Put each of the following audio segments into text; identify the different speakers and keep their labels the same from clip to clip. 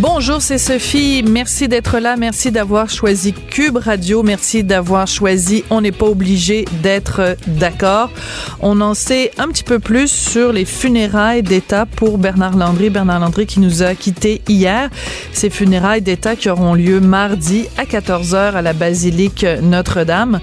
Speaker 1: Bonjour, c'est Sophie. Merci d'être là. Merci d'avoir choisi Cube Radio. Merci d'avoir choisi On n'est pas obligé d'être d'accord. On en sait un petit peu plus sur les funérailles d'État pour Bernard Landry. Bernard Landry qui nous a quittés hier. Ces funérailles d'État qui auront lieu mardi à 14h à la basilique Notre-Dame.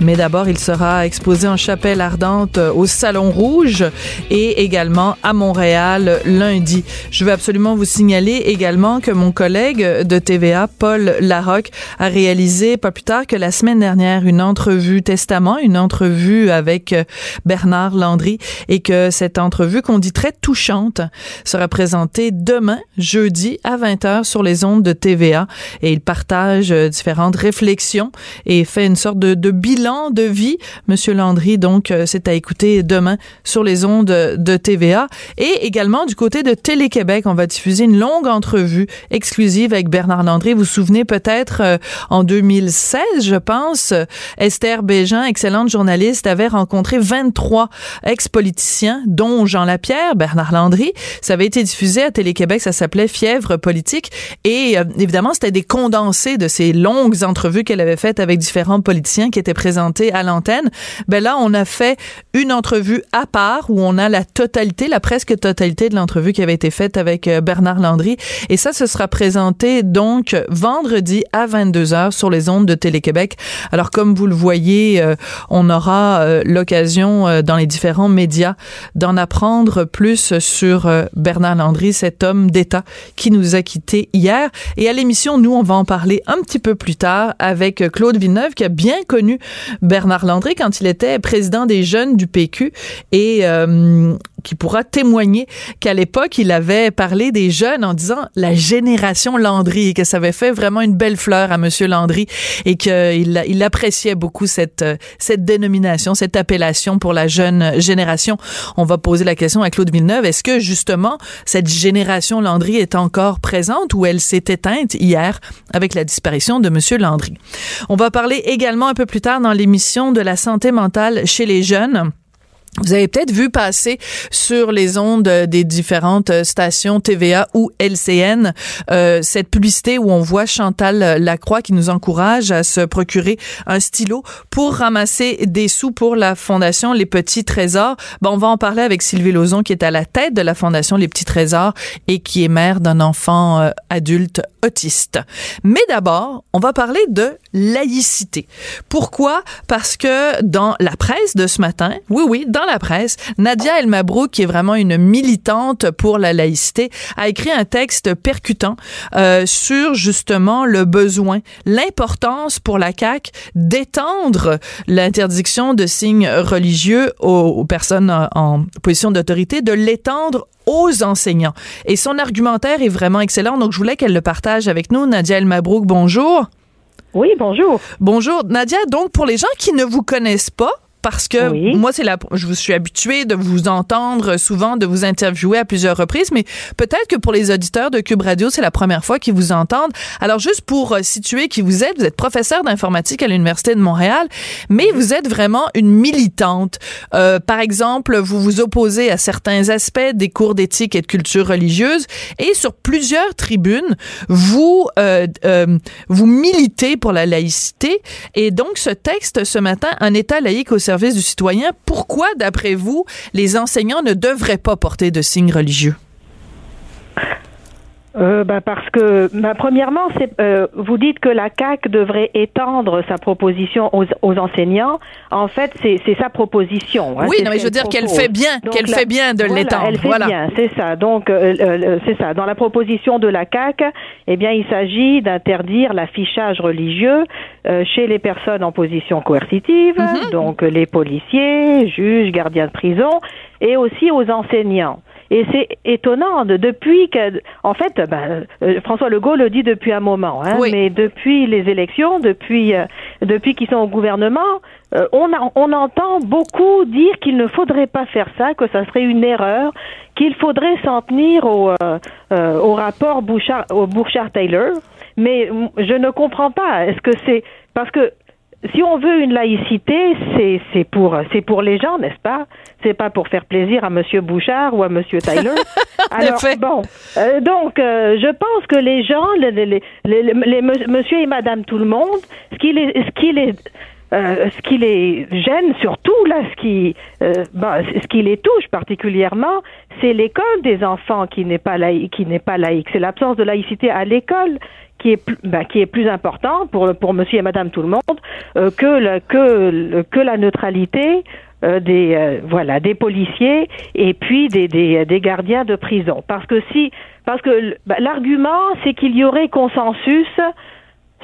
Speaker 1: Mais d'abord, il sera exposé en chapelle ardente au Salon Rouge et également à Montréal lundi. Je veux absolument vous signaler également que mon collègue de TVA, Paul Larocque, a réalisé pas plus tard que la semaine dernière une entrevue testament, une entrevue avec euh, Bernard Landry et que cette entrevue qu'on dit très touchante sera présentée demain, jeudi à 20h sur les ondes de TVA et il partage euh, différentes réflexions et fait une sorte de, de bilan de vie. Monsieur Landry, donc, euh, c'est à écouter demain sur les ondes de TVA et également du côté de Télé-Québec, on va diffuser une longue entrevue exclusive avec Bernard Landry. Vous vous souvenez peut-être euh, en 2016, je pense, Esther Bégin, excellente journaliste, avait rencontré 23 ex-politiciens, dont Jean Lapierre, Bernard Landry. Ça avait été diffusé à Télé-Québec, ça s'appelait Fièvre politique. Et euh, évidemment, c'était des condensés de ces longues entrevues qu'elle avait faites avec différents politiciens qui étaient présentés à l'antenne. Ben là, on a fait une entrevue à part où on a la totalité, la presque totalité de l'entrevue qui avait été faite avec euh, Bernard Landry. Et ça, ce sera présenté donc vendredi à 22h sur les ondes de Télé-Québec. Alors, comme vous le voyez, euh, on aura euh, l'occasion euh, dans les différents médias d'en apprendre plus sur Bernard Landry, cet homme d'État qui nous a quittés hier. Et à l'émission, nous, on va en parler un petit peu plus tard avec Claude Villeneuve qui a bien connu Bernard Landry quand il était président des jeunes du PQ et qui pourra témoigner qu'à l'époque, il avait parlé des jeunes en disant la génération Landry et que ça avait fait vraiment une belle fleur à Monsieur Landry et qu'il il appréciait beaucoup cette, cette dénomination, cette appellation pour la jeune génération. On va poser la question à Claude Villeneuve. Est-ce que justement cette génération Landry est encore présente ou elle s'est éteinte hier avec la disparition de Monsieur Landry? On va parler également un peu plus tard dans l'émission de la santé mentale chez les jeunes. Vous avez peut-être vu passer sur les ondes des différentes stations TVA ou LCN euh, cette publicité où on voit Chantal Lacroix qui nous encourage à se procurer un stylo pour ramasser des sous pour la fondation Les Petits Trésors. Bon, on va en parler avec Sylvie Lauzon qui est à la tête de la fondation Les Petits Trésors et qui est mère d'un enfant euh, adulte autiste. Mais d'abord, on va parler de laïcité. Pourquoi? Parce que dans la presse de ce matin, oui oui, la presse, Nadia El Mabrouk, qui est vraiment une militante pour la laïcité, a écrit un texte percutant euh, sur justement le besoin, l'importance pour la CAQ d'étendre l'interdiction de signes religieux aux, aux personnes en position d'autorité, de l'étendre aux enseignants. Et son argumentaire est vraiment excellent, donc je voulais qu'elle le partage avec nous. Nadia El Mabrouk, bonjour.
Speaker 2: Oui, bonjour.
Speaker 1: Bonjour. Nadia, donc pour les gens qui ne vous connaissent pas, parce que moi, c'est la, je vous suis habituée de vous entendre souvent, de vous interviewer à plusieurs reprises, mais peut-être que pour les auditeurs de Cube Radio, c'est la première fois qu'ils vous entendent. Alors, juste pour euh, situer qui vous êtes, vous êtes professeur d'informatique à l'Université de Montréal, mais vous êtes vraiment une militante. Euh, par exemple, vous vous opposez à certains aspects des cours d'éthique et de culture religieuse, et sur plusieurs tribunes, vous, euh, euh, vous militez pour la laïcité. Et donc, ce texte ce matin, un État laïque au du citoyen, pourquoi, d'après vous, les enseignants ne devraient pas porter de signes religieux?
Speaker 2: Euh, ben, parce que, ben, premièrement, c'est, euh, vous dites que la CAC devrait étendre sa proposition aux, aux enseignants. En fait, c'est, sa proposition. hein,
Speaker 1: Oui, non, mais je veux dire qu'elle fait bien, qu'elle fait bien de
Speaker 2: voilà,
Speaker 1: l'étendre.
Speaker 2: Elle fait
Speaker 1: Voilà.
Speaker 2: bien, c'est ça. Donc, euh, euh, c'est ça. Dans la proposition de la CAC, eh bien, il s'agit d'interdire l'affichage religieux euh, chez les personnes en position coercitive,
Speaker 1: Mhm.
Speaker 2: donc euh, les policiers, juges, gardiens de prison, et aussi aux enseignants. Et c'est étonnant, de- depuis que, en fait, ben, euh, François Legault le dit depuis un moment, hein,
Speaker 1: Oui.
Speaker 2: mais depuis les élections, depuis euh, depuis qu'ils sont au gouvernement, euh, on, a- on entend beaucoup dire qu'il ne faudrait pas faire ça, que ça serait une erreur, qu'il faudrait s'en tenir au, euh, euh, au rapport Bouchard, au Bouchard-Taylor. Mais je ne comprends pas. Est-ce que c'est parce que si on veut une laïcité, c'est c'est pour c'est pour les gens, n'est-ce pas? C'est pas pour faire plaisir à Monsieur Bouchard ou à Monsieur Taylor. Alors bon, euh, donc euh, je pense que les gens, les, les, Monsieur et Madame tout le monde, ce qui les ce qui les euh, ce qui les gêne surtout là, ce qui, euh, ben, ce qui les touche particulièrement, c'est l'école des enfants qui n'est pas laïque, qui n'est pas laïque. C'est l'absence de laïcité à l'école qui est plus, ben, qui est plus important pour pour Monsieur et Madame tout le monde euh, que le, que que la neutralité euh, des euh, voilà des policiers et puis des, des des gardiens de prison. Parce que si parce que ben, l'argument c'est qu'il y aurait consensus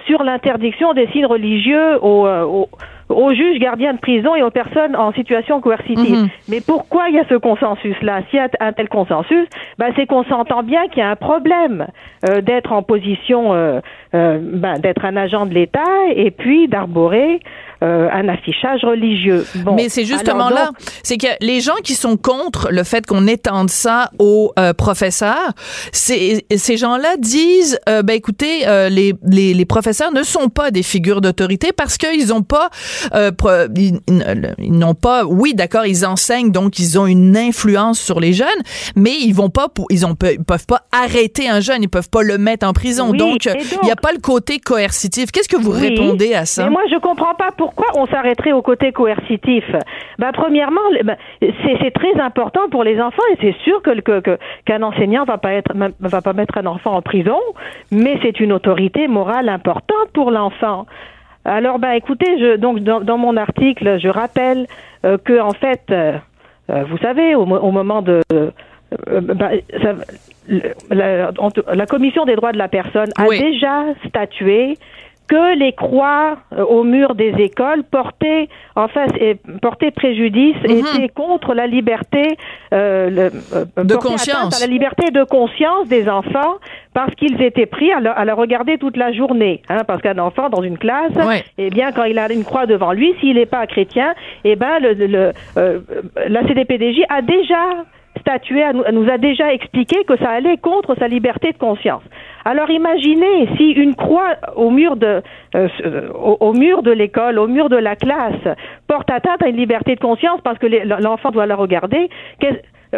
Speaker 2: sur l'interdiction des signes religieux aux, euh, aux, aux juges gardiens de prison et aux personnes en situation coercitive.
Speaker 1: Mhm.
Speaker 2: Mais pourquoi il y a ce consensus-là? S'il y a un tel consensus, ben, c'est qu'on s'entend bien qu'il y a un problème euh, d'être en position, euh, euh, ben, d'être un agent de l'État et puis d'arborer euh, un affichage religieux. Bon,
Speaker 1: Mais c'est justement là, c'est que les gens qui sont contre le fait qu'on étende ça aux euh, professeurs, ces gens-là disent, euh, ben écoutez, euh, les, les, les professeurs ne sont pas des figures d'autorité parce qu'ils n'ont pas, euh, ils, ils n'ont pas, oui, d'accord, ils enseignent donc ils ont une influence sur les jeunes, mais ils vont pas, pour, ils ont, ils peuvent pas arrêter un jeune, ils peuvent pas le mettre en prison.
Speaker 2: Oui,
Speaker 1: donc, il n'y a pas le côté coercitif. Qu'est-ce que vous
Speaker 2: Oui,
Speaker 1: répondez à ça?
Speaker 2: Mais moi, je comprends pas pourquoi on s'arrêterait au côté coercitif. Ben, premièrement, ben, c'est c'est très important pour les enfants et c'est sûr que que- que- qu'un enseignant va pas être va pas mettre un enfant en prison, mais c'est une autorité morale importante pour l'enfant. Alors, ben, écoutez, je, donc dans, dans mon article, je rappelle euh, que en fait, euh, euh, vous savez, au, au moment de euh, ça- le- la, commission des droits de la personne a
Speaker 1: Oui.
Speaker 2: déjà statué que les croix euh, au mur des écoles portaient en fait et portaient préjudice
Speaker 1: Mhm.
Speaker 2: étaient contre la liberté euh, le- euh,
Speaker 1: De conscience.
Speaker 2: à la liberté de conscience des enfants parce qu'ils étaient pris à le, à le regarder toute la journée hein, parce qu'un enfant dans une classe
Speaker 1: Ouais.
Speaker 2: eh bien quand il a une croix devant lui s'il n'est pas chrétien eh ben le, le- euh, la CDPDJ a déjà statué, nous a déjà expliqué que ça allait contre sa liberté de conscience. Alors imaginez si une croix au mur de euh, au, mur de l'école, au mur de la classe, porte atteinte à une liberté de conscience parce que l'enfant doit la regarder.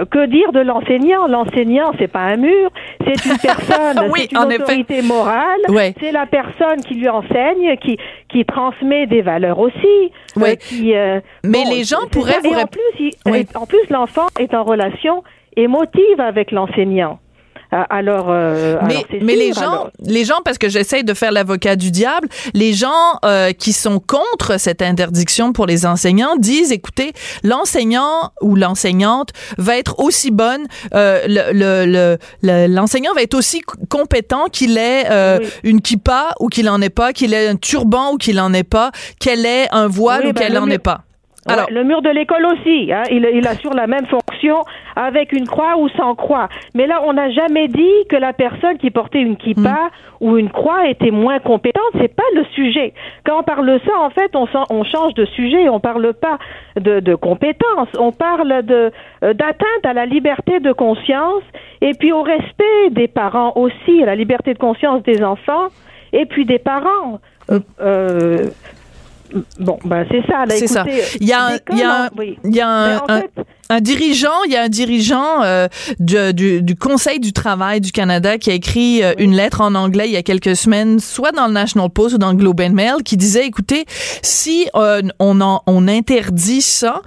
Speaker 2: Que dire de l'enseignant? L'enseignant, c'est pas un mur, c'est une personne,
Speaker 1: Oui,
Speaker 2: c'est une
Speaker 1: en effet.
Speaker 2: autorité morale,
Speaker 1: Ouais.
Speaker 2: c'est la personne qui lui enseigne, qui qui transmet des valeurs aussi.
Speaker 1: Ouais.
Speaker 2: euh, qui, euh,
Speaker 1: Mais
Speaker 2: bon,
Speaker 1: les gens pourraient
Speaker 2: ça.
Speaker 1: vous
Speaker 2: Et en
Speaker 1: rép-
Speaker 2: plus, il- et en plus, l'enfant est en relation émotive avec l'enseignant. Euh, Alors, euh,
Speaker 1: Mais,
Speaker 2: alors,
Speaker 1: mais
Speaker 2: sûr,
Speaker 1: les gens,
Speaker 2: alors.
Speaker 1: les gens, parce que j'essaie de faire l'avocat du diable, les gens euh, qui sont contre cette interdiction pour les enseignants disent, écoutez, l'enseignant ou l'enseignante va être aussi bonne, euh, le- le- le- le- l'enseignant va être aussi compétent qu'il ait euh,
Speaker 2: Oui.
Speaker 1: une kippa ou qu'il en ait pas, qu'il ait un turban ou qu'il en ait pas, qu'elle ait un voile
Speaker 2: Oui,
Speaker 1: ou
Speaker 2: ben,
Speaker 1: qu'elle
Speaker 2: le
Speaker 1: en
Speaker 2: mieux-
Speaker 1: ait pas.
Speaker 2: Ouais,
Speaker 1: Alors,
Speaker 2: le mur de l'école aussi, hein, il, il assure la même fonction avec une croix ou sans croix. Mais là, on n'a jamais dit que la personne qui portait une kippa
Speaker 1: Hmm.
Speaker 2: ou une croix était moins compétente. C'est pas le sujet. Quand on parle de ça, en fait, on, on change de sujet. On parle pas de, de compétence. On parle de euh, d'atteinte à la liberté de conscience et puis au respect des parents aussi, à la liberté de conscience des enfants et puis des parents. Euh, euh, Bon, ben c'est ça. Là,
Speaker 1: c'est ça.
Speaker 2: écoutez,
Speaker 1: Il y a, un- il y a, un-
Speaker 2: oui.
Speaker 1: il y a un-
Speaker 2: Mais en
Speaker 1: un-
Speaker 2: fait,
Speaker 1: un dirigeant, il y a un dirigeant euh, du, du, Conseil du travail du Canada qui a écrit euh, une lettre en anglais il y a quelques semaines, soit dans le National Post ou dans le Globe and Mail, qui disait, écoutez, si euh, on, en, on interdit ça,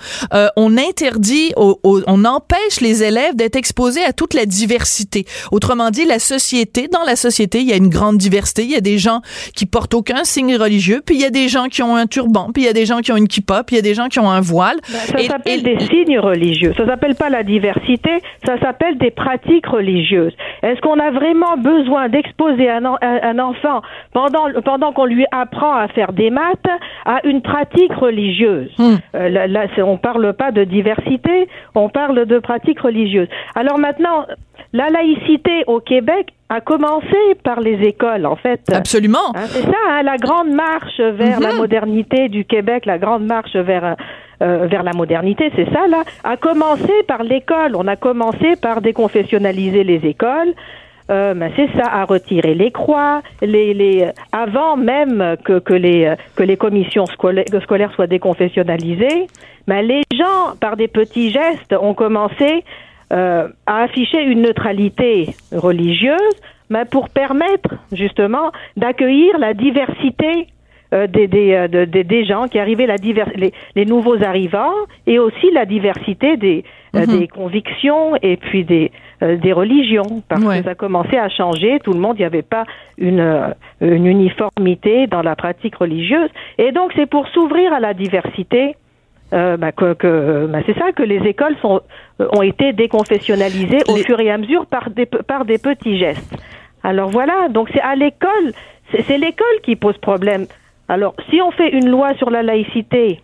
Speaker 1: on interdit, on empêche les élèves d'être exposés à toute la diversité. Autrement dit, la société, dans la société, il y a une grande diversité. Il y a des gens qui portent aucun signe religieux, puis il y a des gens qui ont un turban, puis il y a des gens qui ont une kippa, puis il y a des gens qui ont un voile.
Speaker 2: Ben, ça s'appelle des signes religieux. Ça s'appelle pas la diversité, ça s'appelle des pratiques religieuses. Est-ce qu'on a vraiment besoin d'exposer un, un, enfant pendant, pendant qu'on lui apprend à faire des maths à une pratique religieuse? Hmm. euh, Là, là on parle pas de diversité, on parle de pratiques religieuses. Alors maintenant, la laïcité au Québec a commencé par les écoles, en fait.
Speaker 1: Absolument.
Speaker 2: Hein, c'est ça, hein, la grande marche vers la mhm. modernité du Québec, la grande marche vers euh, vers la modernité, c'est ça là, a commencé par l'école. On a commencé par déconfessionnaliser les écoles. Euh, ben c'est ça, à retirer les croix, les, les avant même que, les commissions scolaires, scolaires soient déconfessionnalisées, ben les gens par des petits gestes ont commencé euh, à afficher une neutralité religieuse, mais pour permettre justement d'accueillir la diversité euh, des, des, euh, des, gens qui arrivaient, la les, les, nouveaux arrivants, et aussi la diversité des, euh, mhm. des convictions et puis des, des religions, parce que ça commençait à changer. Tout le monde, il n'y avait pas une, une uniformité dans la pratique religieuse, et donc c'est pour s'ouvrir à la diversité euh, bah, que, que bah, c'est ça que les écoles sont, euh, ont été déconfessionnalisées au fur et à mesure par des, par des petits gestes. Alors voilà, donc c'est à l'école, c'est l'école qui pose problème. Alors si on fait une loi sur la laïcité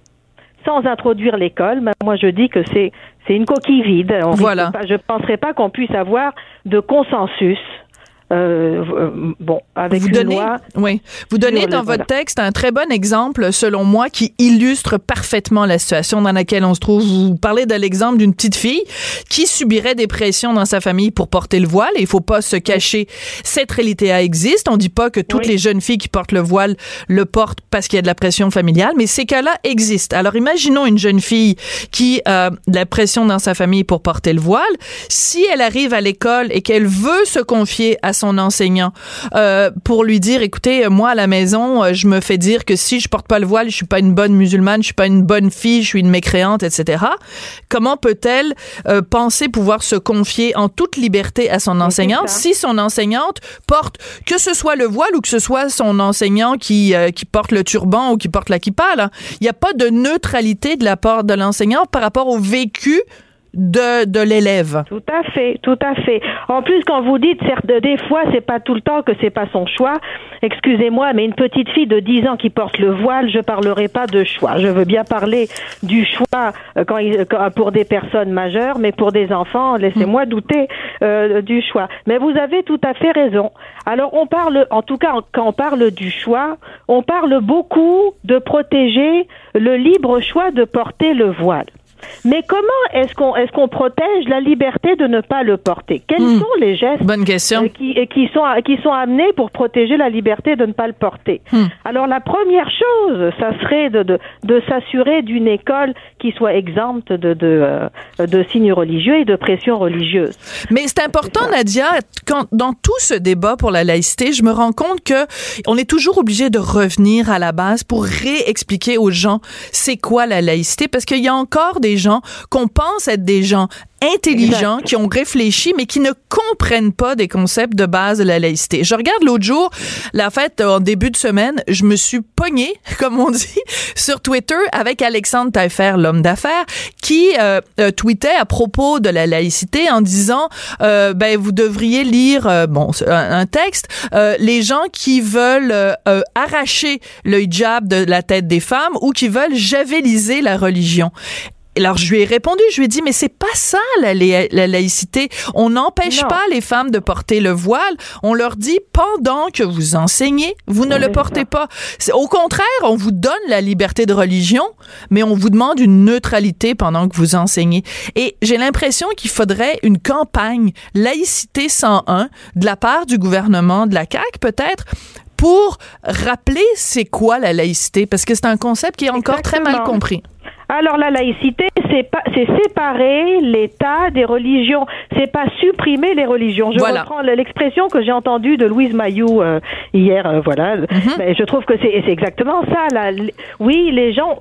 Speaker 2: sans introduire l'école, bah, moi je dis que c'est c'est une coquille vide.
Speaker 1: voilà.
Speaker 2: je ne penserais pas qu'on puisse avoir de consensus euh, euh, bon, avec
Speaker 1: vous donnez, oui, vous donnez dans votre texte un très bon exemple, selon moi, qui illustre parfaitement la situation dans laquelle on se trouve. Vous parlez de l'exemple d'une petite fille qui subirait des pressions dans sa famille pour porter le voile. Et il faut pas se cacher, cette réalité existe. On dit pas que toutes les jeunes filles qui portent le voile le portent parce qu'il y a de la pression familiale, mais ces cas-là existent. Alors imaginons une jeune fille qui a de la pression dans sa famille pour porter le voile. Si elle arrive à l'école et qu'elle veut se confier à son enseignant. Euh, pour lui dire écoutez moi à la maison euh, je me fais dire que si je porte pas le voile je suis pas une bonne musulmane je suis pas une bonne fille je suis une mécréante etc comment peut-elle euh, penser pouvoir se confier en toute liberté à son enseignante si son enseignante porte que ce soit le voile ou que ce soit son enseignant qui qui porte le turban ou qui porte la kippa là? Il n'y a pas de neutralité de la part de l'enseignant par rapport au vécu de, de l'élève.
Speaker 2: Tout à fait, tout à fait. En plus, quand vous dites, certes, des fois, c'est pas tout le temps que c'est pas son choix. Excusez-moi, mais une petite fille de 10 ans qui porte le voile, je parlerai pas de choix. Je veux bien parler du choix euh, quand, pour des personnes majeures, mais pour des enfants, laissez-moi mm. douter euh, du choix. Mais vous avez tout à fait raison. Alors, on parle, en tout cas, quand on parle du choix, on parle beaucoup de protéger le libre choix de porter le voile. Mais comment est-ce qu'on est-ce qu'on protège la liberté de ne pas le porter? Quels hmm. sont les gestes
Speaker 1: Bonne question. Euh,
Speaker 2: qui, qui sont qui sont amenés pour protéger la liberté de ne pas le porter? Hmm. Alors la première chose, ça serait de de, de s'assurer d'une école qui soit exempte de de, euh, de signes religieux et de pression religieuse.
Speaker 1: Mais c'est important, Nadia, quand dans tout ce débat pour la laïcité, je me rends compte que on est toujours obligé de revenir à la base pour réexpliquer aux gens c'est quoi la laïcité parce qu'il y a encore des gens qu'on pense être des gens intelligents, qui ont réfléchi, mais qui ne comprennent pas des concepts de base de la laïcité. Je regarde l'autre jour, la fête en début de semaine, je me suis pogné, comme on dit, sur Twitter avec Alexandre Taillefer, l'homme d'affaires, qui euh, euh, tweetait à propos de la laïcité en disant, euh, ben vous devriez lire, bon, un, texte, les gens qui veulent arracher le hijab de la tête des femmes ou qui veulent javeliser la religion alors je lui ai répondu, je lui ai dit mais c'est pas ça la, laïcité. On n'empêche pas les femmes de porter le voile. On leur dit pendant que vous enseignez, vous ne le portez pas. Au contraire, on vous donne la liberté de religion, mais on vous demande une neutralité pendant que vous enseignez. Et j'ai l'impression qu'il faudrait une campagne laïcité 101 de la part du gouvernement de la CAQ peut-être pour rappeler c'est quoi la laïcité parce que c'est un concept qui est encore très mal compris.
Speaker 2: Alors la laïcité, c'est séparer l'État des religions. C'est pas supprimer les religions. Je
Speaker 1: Voilà.
Speaker 2: reprends l'expression que j'ai entendue de Louise Mayou euh, hier. euh, voilà. Mais je trouve que c'est, c'est exactement ça. Là. Oui, les gens,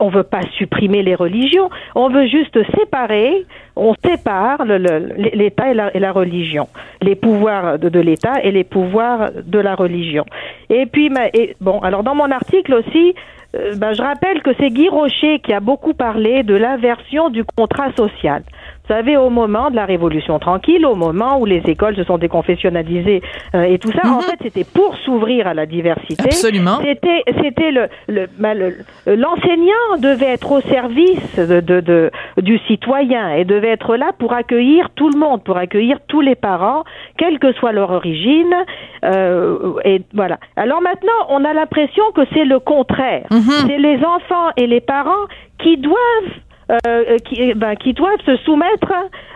Speaker 2: on veut pas supprimer les religions. On veut juste séparer. On sépare l'État et la, religion, les pouvoirs de, l'État et les pouvoirs de la religion. Et puis, bon, alors dans mon article aussi, euh, ben, je rappelle que c'est Guy Rocher qui a beaucoup parlé de l'inversion du contrat social. Vous savez, au moment de la Révolution tranquille, au moment où les écoles se sont déconfessionnalisées euh, et tout ça, en fait, c'était pour s'ouvrir à la diversité.
Speaker 1: Absolument.
Speaker 2: C'était, c'était le, le, ben, le- l'enseignant devait être au service de, de, de- du citoyen et devait être là pour accueillir tout le monde, pour accueillir tous les parents, quelle que soit leur origine. euh, et voilà. Alors maintenant, on a l'impression que c'est le contraire. C'est les enfants et les parents qui doivent euh, qui, ben, qui doivent se soumettre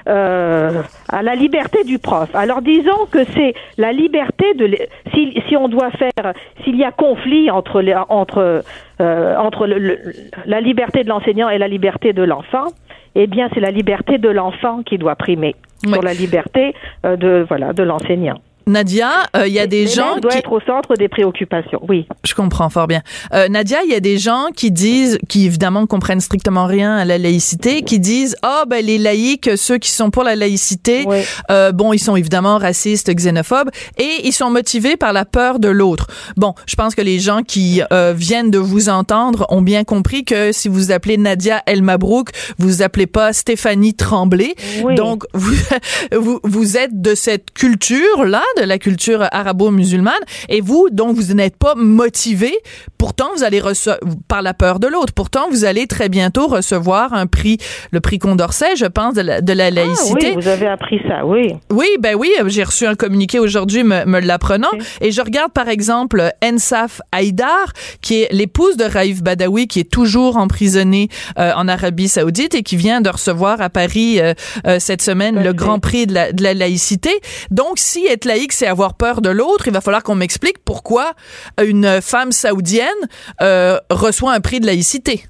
Speaker 2: euh, à la liberté du prof. Alors disons que c'est la liberté de si, si on doit faire s'il y a conflit entre les, entre euh, entre le- le- la liberté de l'enseignant et la liberté de l'enfant, eh bien c'est la liberté de l'enfant qui doit primer sur la liberté euh, de voilà de l'enseignant.
Speaker 1: Nadia, euh, il y a des gens
Speaker 2: doit
Speaker 1: qui...
Speaker 2: être au centre des préoccupations. Oui.
Speaker 1: Je comprends fort bien. Euh, Nadia, il y a des gens qui disent, qui évidemment comprennent strictement rien à la laïcité, qui disent ah ben les laïcs, ceux qui sont pour la laïcité,
Speaker 2: Oui.
Speaker 1: euh, bon ils sont évidemment racistes, xénophobes et ils sont motivés par la peur de l'autre. Bon, je pense que les gens qui euh, viennent de vous entendre ont bien compris que si vous appelez Nadia El Mabrouk, vous appelez pas Stéphanie Tremblay.
Speaker 2: Oui.
Speaker 1: Donc vous, vous vous êtes de cette culture là, de la culture arabo-musulmane, et vous donc vous n'êtes pas motivé. Pourtant vous allez recevoir par la peur de l'autre. Pourtant vous allez très bientôt recevoir un prix, le prix Condorcet, je pense, de la, de la laïcité.
Speaker 2: Ah, oui, vous avez appris ça. Oui.
Speaker 1: Oui, ben oui, j'ai reçu un communiqué aujourd'hui me, me l'apprenant et je regarde par exemple Ensaf Haïdar qui est l'épouse de Raif Badawi qui est toujours emprisonné euh, en Arabie Saoudite et qui vient de recevoir à Paris euh, euh, cette semaine le grand prix de la, de la laïcité. Donc si être laïque c'est avoir peur de l'autre, il va falloir qu'on m'explique pourquoi une femme saoudienne euh, reçoit un prix de laïcité.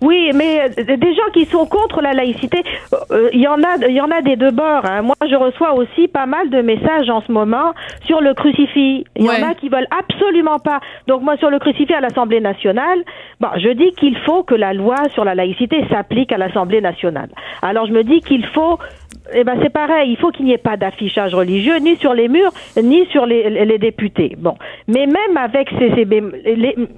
Speaker 2: Oui, mais euh, des gens qui sont contre la laïcité, euh, il y en a, il y en a des deux bords. hein. Moi, je reçois aussi pas mal de messages en ce moment sur le crucifix. Il y
Speaker 1: Ouais.
Speaker 2: en a qui veulent absolument pas. Donc moi, sur le crucifix à l'Assemblée nationale, bon, je dis qu'il faut que la loi sur la laïcité s'applique à l'Assemblée nationale. Alors je me dis qu'il faut eh ben c'est pareil, il faut qu'il n'y ait pas d'affichage religieux ni sur les murs ni sur les, députés. Bon, mais même avec ces, ces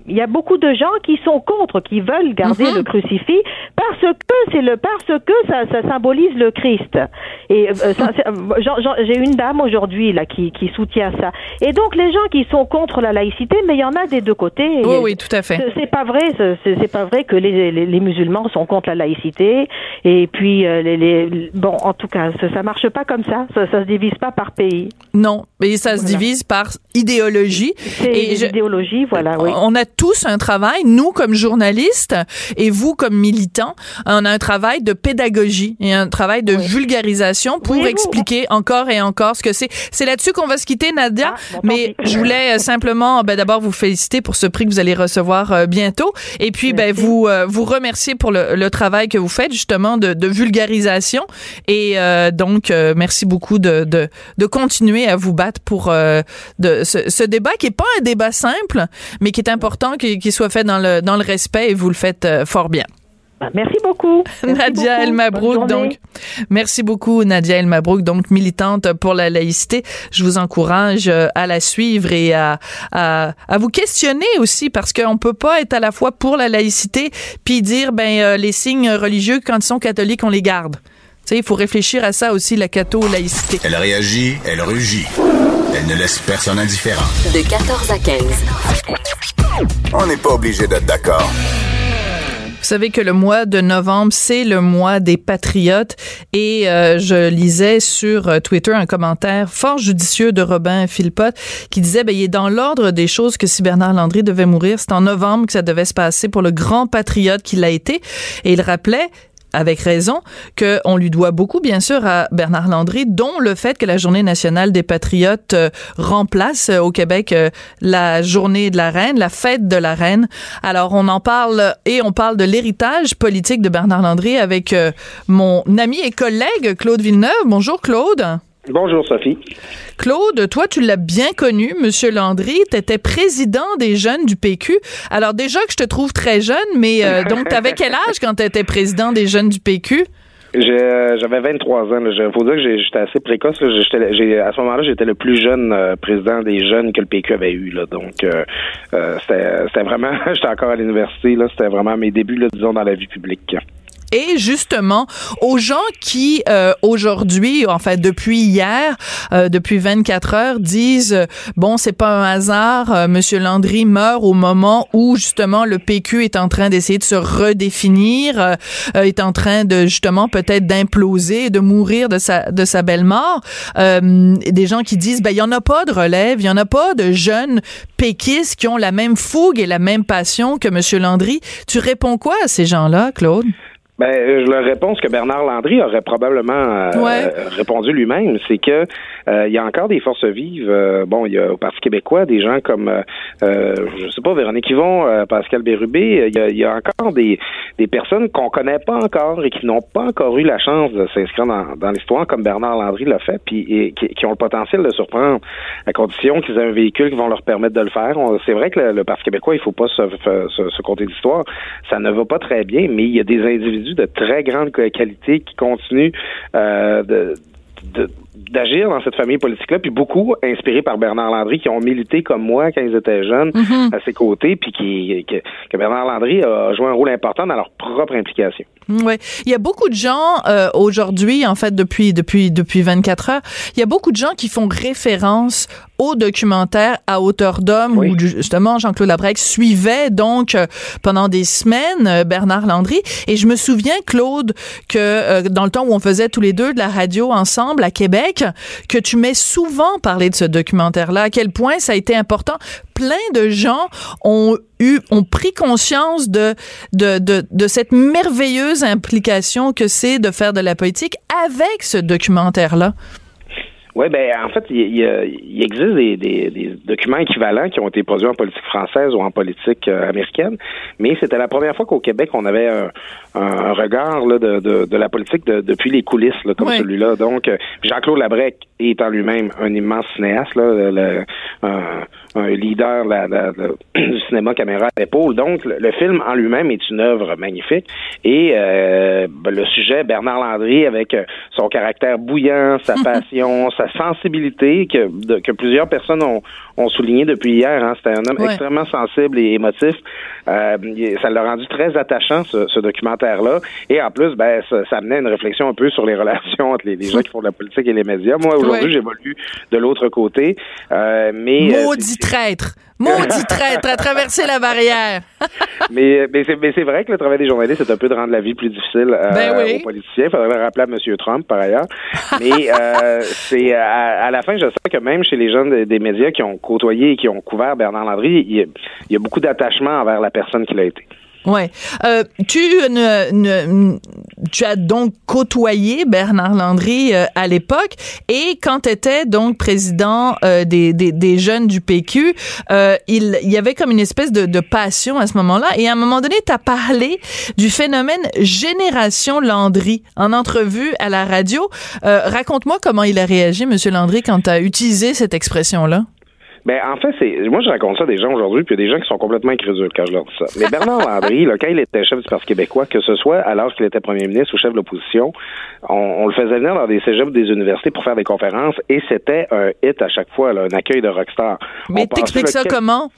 Speaker 2: il y a beaucoup de gens qui sont contre, qui veulent garder
Speaker 1: Mhm.
Speaker 2: le crucifix parce que c'est le parce que ça, ça symbolise le Christ. Et euh, euh, j'ai une dame aujourd'hui là qui, qui soutient ça. Et donc les gens qui sont contre la laïcité, mais il y en a des deux côtés.
Speaker 1: Oui,
Speaker 2: Et-
Speaker 1: oui, tout à fait.
Speaker 2: c'est- pas vrai, c'est c'est pas vrai que les, les, les musulmans sont contre la laïcité. Et puis, euh, les, les- bon, en tout cas, ça, ça marche pas comme ça. Ça, ça se divise pas par pays.
Speaker 1: Non, mais ça se
Speaker 2: Voilà.
Speaker 1: divise par idéologie.
Speaker 2: C'est
Speaker 1: Et je-
Speaker 2: l'idéologie, voilà, oui.
Speaker 1: On a tous un travail, nous comme journalistes et vous comme militants, on a un travail de pédagogie et un travail de vulgarisation pour
Speaker 2: Oui,
Speaker 1: expliquer encore et encore ce que c'est. C'est là-dessus qu'on va se quitter, Nadia.
Speaker 2: Ah, bon,
Speaker 1: mais je voulais euh, simplement, ben, d'abord vous féliciter pour ce prix que vous allez recevoir euh, bientôt, et puis ben vous euh, vous remercier pour le, le travail que vous faites justement de, de vulgarisation. Et euh, donc euh, merci beaucoup de, de de continuer à vous battre pour euh, de ce, ce débat qui est pas un débat simple, mais qui est important qu'il qu'il soit fait dans le dans le respect et vous le faites euh, fort bien.
Speaker 2: Bah, merci beaucoup. Merci
Speaker 1: Nadia. El Mabrouk, donc. Merci beaucoup, Nadia El Mabrouk, donc militante pour la laïcité. Je vous encourage euh, à la suivre et à, à, à vous questionner aussi parce qu'on peut pas être à la fois pour la laïcité puis dire, ben, euh, les signes religieux, quand ils sont catholiques, on les garde. Tu sais, il faut réfléchir à ça aussi, la catho-laïcité.
Speaker 3: Elle réagit, elle rugit. Elle ne laisse personne indifférent.
Speaker 4: De 14 à 15.
Speaker 3: On n'est pas obligé d'être d'accord.
Speaker 1: Vous savez que le mois de novembre, c'est le mois des patriotes et euh, je lisais sur euh, Twitter un commentaire fort judicieux de Robin Philpott qui disait ben, il est dans l'ordre des choses que si Bernard Landry devait mourir, c'est en novembre que ça devait se passer pour le grand patriote qu'il a été et il rappelait avec raison, qu'on lui doit beaucoup, bien sûr, à Bernard Landry, dont le fait que la Journée nationale des patriotes euh, remplace euh, au Québec euh, la Journée de la Reine, la fête de la Reine. Alors, on en parle et on parle de l'héritage politique de Bernard Landry avec mon ami et collègue Claude Villeneuve. Bonjour, Claude.
Speaker 5: Bonjour Sophie.
Speaker 1: Claude, toi tu l'as bien connu, Monsieur Landry, tu étais président des jeunes du PQ. Alors déjà que je te trouve très jeune, mais euh, donc t'avais quel âge quand tu étais président des jeunes du PQ
Speaker 5: J'avais 23 ans. Il faut dire que j'étais assez précoce. à ce moment-là, j'étais le plus jeune euh, président des jeunes que le PQ avait eu. Là. Donc, euh, c'était vraiment... j'étais encore à l'université. C'était vraiment mes débuts, là, disons, dans la vie publique
Speaker 1: et justement aux gens qui euh, aujourd'hui, en fait depuis hier, euh, depuis 24 heures, disent euh, bon c'est pas un hasard, Monsieur Landry meurt au moment où justement le PQ est en train d'essayer de se redéfinir, est en train de justement peut-être d'imploser, de mourir de sa de sa belle mort. des gens qui disent ben il y en a pas de relève, il y en a pas de jeunes péquistes qui ont la même fougue et la même passion que Monsieur Landry. Tu réponds quoi à ces gens-là, Claude?
Speaker 5: Ben, je leur réponds ce que Bernard Landry aurait probablement euh, répondu lui-même, c'est que euh, il y a encore des forces vives. Euh, bon, il y a au Parti québécois des gens comme, je sais pas, Véronique Yvon, Pascal Bérubé. Il y a, encore des, des personnes qu'on connaît pas encore et qui n'ont pas encore eu la chance de s'inscrire dans, dans l'histoire comme Bernard Landry l'a fait, puis et, qui, ont le potentiel de surprendre à condition qu'ils aient un véhicule qui vont leur permettre de le faire. C'est vrai que le, Parti québécois, il faut pas se, se, se compter d'histoire. Ça ne va pas très bien, mais il y a des individus de très grande qualité qui continuent euh, de, d'agir dans cette famille politique-là, puis beaucoup inspirés par Bernard Landry, qui ont milité comme moi quand ils étaient jeunes mm-hmm. à ses côtés, puis qui, que, Bernard Landry a joué un rôle important dans leur propre implication.
Speaker 1: Oui, il y a beaucoup de gens euh, aujourd'hui, en fait, depuis depuis depuis 24 heures, il y a beaucoup de gens qui font référence au documentaire à hauteur d'homme où justement Jean-Claude Labrec suivait donc euh, pendant des semaines euh, Bernard Landry et je me souviens Claude que dans le temps où on faisait tous les deux de la radio ensemble à Québec que tu m'as souvent parlé de ce documentaire là à quel point ça a été important plein de gens ont eu ont pris conscience de de, de, de cette merveilleuse implication que c'est de faire de la politique avec ce documentaire là.
Speaker 5: Oui, ben en fait, il, il, existe des, des, documents équivalents qui ont été produits en politique française ou en politique euh, américaine, mais c'était la première fois qu'au Québec, on avait un, un regard là, de, de, de, la politique depuis les coulisses, là, comme celui-là. Donc, euh, Jean-Claude Labrec étant lui-même un immense cinéaste, là, le, un, un, leader la, du cinéma caméra à l'épaule. Donc, le, film en lui-même est une œuvre magnifique. Et euh, ben, le sujet, Bernard Landry, avec son caractère bouillant, sa passion, sa sensibilité que, que plusieurs personnes ont, ont souligné depuis hier. Hein. C'était un homme extrêmement sensible et émotif. Euh, ça l'a rendu très attachant, ce, documentaire-là. Et en plus, ben, ça, ça, amenait une réflexion un peu sur les relations entre les, gens qui font de la politique et les médias. Moi, aujourd'hui, j'évolue de l'autre côté. Euh, mais,
Speaker 1: euh, Maudit traître! Maudit traître à traverser la barrière.
Speaker 5: mais mais c'est vrai que le travail des journalistes, c'est un peu de rendre la vie plus difficile euh, ben aux politiciens. Il faudrait le rappeler à M. Trump, par ailleurs. Mais euh, c'est à, la fin, je sais que même chez les jeunes des, médias qui ont côtoyé et qui ont couvert Bernard Landry, il y a beaucoup d'attachement envers la personne qu'il a été.
Speaker 1: Ouais. Euh, tu tu as donc côtoyé Bernard Landry euh, à l'époque et quand tu étais donc président euh, des, des, jeunes du PQ, euh, il, il y avait comme une espèce de, de passion à ce moment-là et à un moment donné, tu as parlé du phénomène Génération Landry en entrevue à la radio. Raconte-moi comment il a réagi, Monsieur Landry, quand tu as utilisé cette expression-là.
Speaker 5: Ben, en fait, c'est moi je raconte ça à des gens aujourd'hui, puis il y a des gens qui sont complètement incrédules quand je leur dis ça. Mais Bernard Landry, là, quand il était chef du Parti québécois, que ce soit alors qu'il était premier ministre ou chef de l'opposition, on, le faisait venir dans des cégeps des universités pour faire des conférences, et c'était un hit à chaque fois, là, un accueil de rockstar.
Speaker 1: Mais t'expliques ça comment?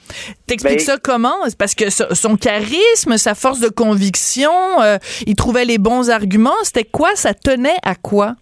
Speaker 1: T'expliques ben ça comment? Parce que son charisme, sa force de conviction, euh, il trouvait les bons arguments. C'était quoi? Ça tenait à quoi?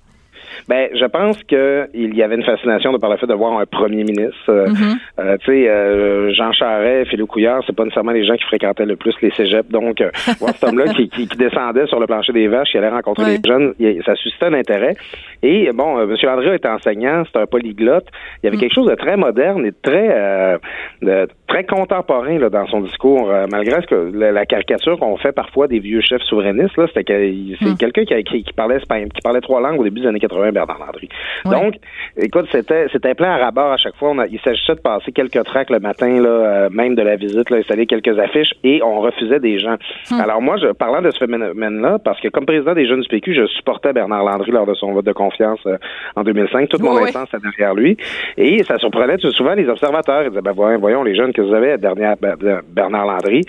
Speaker 5: Ben, je pense que il y avait une fascination de par le fait de voir un premier ministre. Euh,
Speaker 1: Mm-hmm.
Speaker 5: euh, tu sais, euh, Jean Charest, Philippe Couillard, c'est pas nécessairement les gens qui fréquentaient le plus les cégeps. Donc, voir cet homme-là qui, qui, qui descendait sur le plancher des vaches, qui allait rencontrer
Speaker 1: Ouais.
Speaker 5: les jeunes, ça suscitait un intérêt. Et bon, euh, M. Landry était enseignant, c'est un polyglotte. Il y avait quelque chose de très moderne et de très, de- très contemporain là, dans son discours, malgré ce que la, la caricature qu'on fait parfois des vieux chefs souverainistes. Là, c'était que c'est quelqu'un qui, a- qui, qui parlait espagnol, qui parlait trois langues au début des années 80, Bernard Landry.
Speaker 1: Ouais.
Speaker 5: Donc, écoute, c'était c'était plein à rabat à chaque fois. On a- il s'agissait de passer quelques tracts le matin, là, euh, même de la visite, là, installer quelques affiches et on refusait des gens. Alors moi, je parlant de ce phénomène-là, parce que comme président des jeunes du PQ, je supportais Bernard Landry lors de son vote de confiance euh, en 2005. Toute mon
Speaker 1: Oui,
Speaker 5: instance était derrière lui. Et ça surprenait souvent les observateurs. Ils disaient, ben voyons, voyons les jeunes que vous avez derrière Bernard Landry?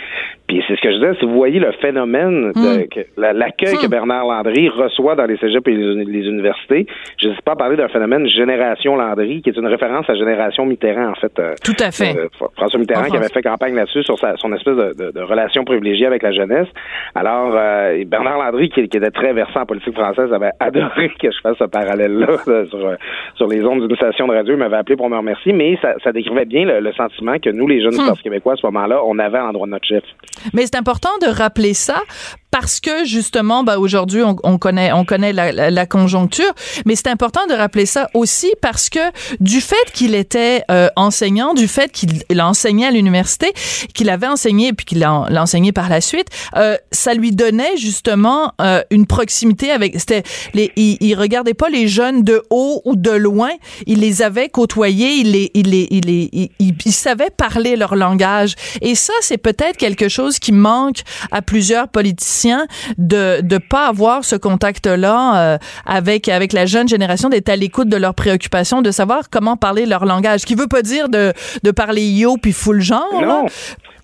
Speaker 5: Puis c'est ce que je disais, si vous voyez le phénomène, de, la- l'accueil que Bernard Landry reçoit dans les cégeps et les, uni- universités, je n'hésite pas à parler d'un phénomène Génération Landry, qui est une référence à Génération Mitterrand, en fait. euh,
Speaker 1: Tout à fait.
Speaker 5: euh, François Mitterrand
Speaker 1: En
Speaker 5: qui avait fait campagne là-dessus sur sa, son espèce de, de- de relation privilégiée avec la jeunesse. Alors, euh, Bernard Landry, qui, qui était très versant en politique française, avait adoré que je fasse ce parallèle-là là, sur, sur les ondes d'une station de radio. Il m'avait appelé pour me remercier, mais ça, ça décrivait bien le, le sentiment que nous, les jeunes Parti québécois, à ce moment-là, on avait à l'endroit de notre chef.
Speaker 1: Mais c'est important de rappeler ça parce que justement, bah, aujourd'hui, on, on connaît, on connaît la, la- la conjoncture, mais c'est important de rappeler ça aussi parce que du fait qu'il était euh, enseignant, du fait qu'il enseigné à l'université, qu'il avait enseigné puis qu'il l'a enseigné par la suite, euh, ça lui donnait justement euh, une proximité avec. C'était, les, il, il regardait pas les jeunes de haut ou de loin, il les avait côtoyés, il les, il les, il les, il- il savait parler leur langage. Et ça, c'est peut-être quelque chose qui manque à plusieurs politiciens de de pas avoir ce contact-là euh, avec avec la jeune génération, d'être à l'écoute de leurs préoccupations, de savoir comment parler leur langage. Ce qui veut pas dire de de parler yo puis full genre.
Speaker 5: Non.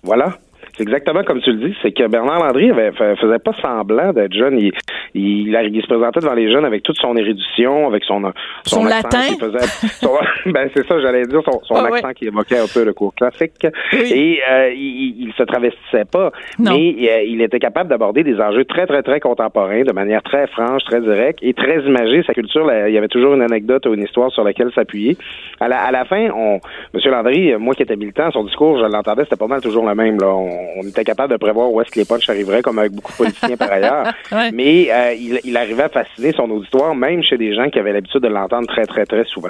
Speaker 5: Voilà. C'est exactement comme tu le dis, c'est que Bernard Landry avait, fa- faisait pas semblant d'être jeune. Il, il, il se présentait devant les jeunes avec toute son érudition, avec son
Speaker 1: Son
Speaker 5: accent
Speaker 1: latin?
Speaker 5: qui faisait, son- ben c'est ça, j'allais dire son, son
Speaker 1: Ah ouais.
Speaker 5: accent qui évoquait un peu le cours classique.
Speaker 1: Oui.
Speaker 5: Et euh, il, il se travestissait pas,
Speaker 1: Non.
Speaker 5: mais euh, il était capable d'aborder des enjeux très très très contemporains de manière très franche, très directe et très imagée. Sa culture, là, il y avait toujours une anecdote ou une histoire sur laquelle s'appuyer. À la, à la fin, on, Monsieur Landry, moi qui étais militant, son discours, je l'entendais, c'était pas mal toujours le même. Là. On, on était capable de prévoir où est-ce que les punchs arriveraient, comme avec beaucoup de politiciens par ailleurs.
Speaker 1: Ouais.
Speaker 5: Mais euh, il, il arrivait à fasciner son auditoire, même chez des gens qui avaient l'habitude de l'entendre très très très souvent.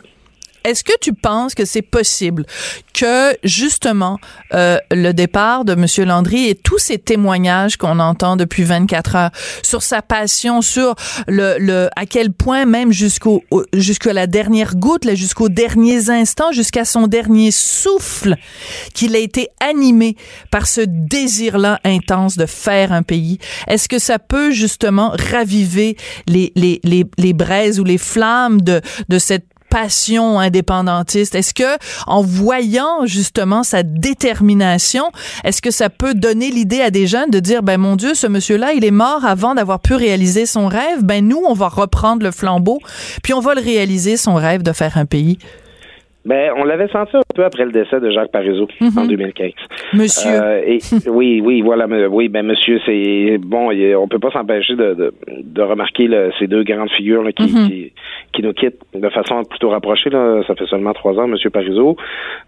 Speaker 1: Est-ce que tu penses que c'est possible que justement euh, le départ de Monsieur Landry et tous ces témoignages qu'on entend depuis 24 heures sur sa passion, sur le, le à quel point même jusqu'au au- jusqu'à la dernière goutte, là, jusqu'aux derniers instants, jusqu'à son dernier souffle, qu'il a été animé par ce désir-là intense de faire un pays. Est-ce que ça peut justement raviver les les les, les braises ou les flammes de de cette passion indépendantiste? Est-ce que en voyant justement sa détermination, est-ce que ça peut donner l'idée à des jeunes de dire ben mon dieu, ce monsieur-là, il est mort avant d'avoir pu réaliser son rêve, ben nous on va reprendre le flambeau puis on va le réaliser son rêve de faire un pays.
Speaker 5: Ben, on l'avait senti un peu après le décès de Jacques Parizeau en 2015.
Speaker 1: Monsieur
Speaker 5: Euh, et, oui, oui, voilà, oui, ben monsieur, c'est bon, on peut pas s'empêcher de, de, de remarquer là, ces deux grandes figures là, qui, qui, qui nous quittent de façon plutôt rapprochée. Là, ça fait seulement trois ans, monsieur Parizeau.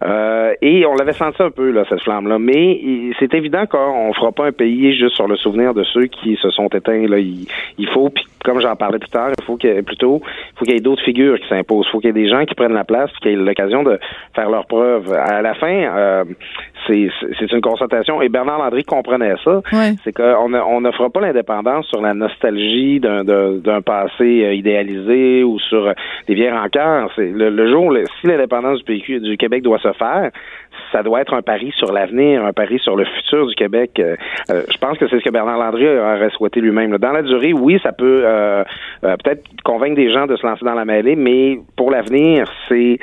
Speaker 5: Euh, et on l'avait senti un peu là, cette flamme-là, mais c'est évident qu'on fera pas un pays juste sur le souvenir de ceux qui se sont éteints. Là, il, il faut, puis comme j'en parlais plus tard, il faut qu'il y ait plutôt, il faut qu'il y ait d'autres figures qui s'imposent. Il faut qu'il y ait des gens qui prennent la place, qu'il y ait l'occasion de faire leurs preuves. À la fin, euh, c'est une constatation. Et Bernard Landry comprenait ça.
Speaker 1: Ouais.
Speaker 5: C'est qu'on ne- on pas l'indépendance sur la nostalgie d'un passé euh, idéalisé ou sur euh, des vieilles rancœurs. Le, le jour, le- si l'indépendance du, PQ du Québec doit se faire, ça doit être un pari sur l'avenir, un pari sur le futur du Québec. Euh, je pense que c'est ce que Bernard Landry aurait souhaité lui-même. Dans la durée, oui, ça peut euh, peut-être convaincre des gens de se lancer dans la mêlée, mais pour l'avenir, c'est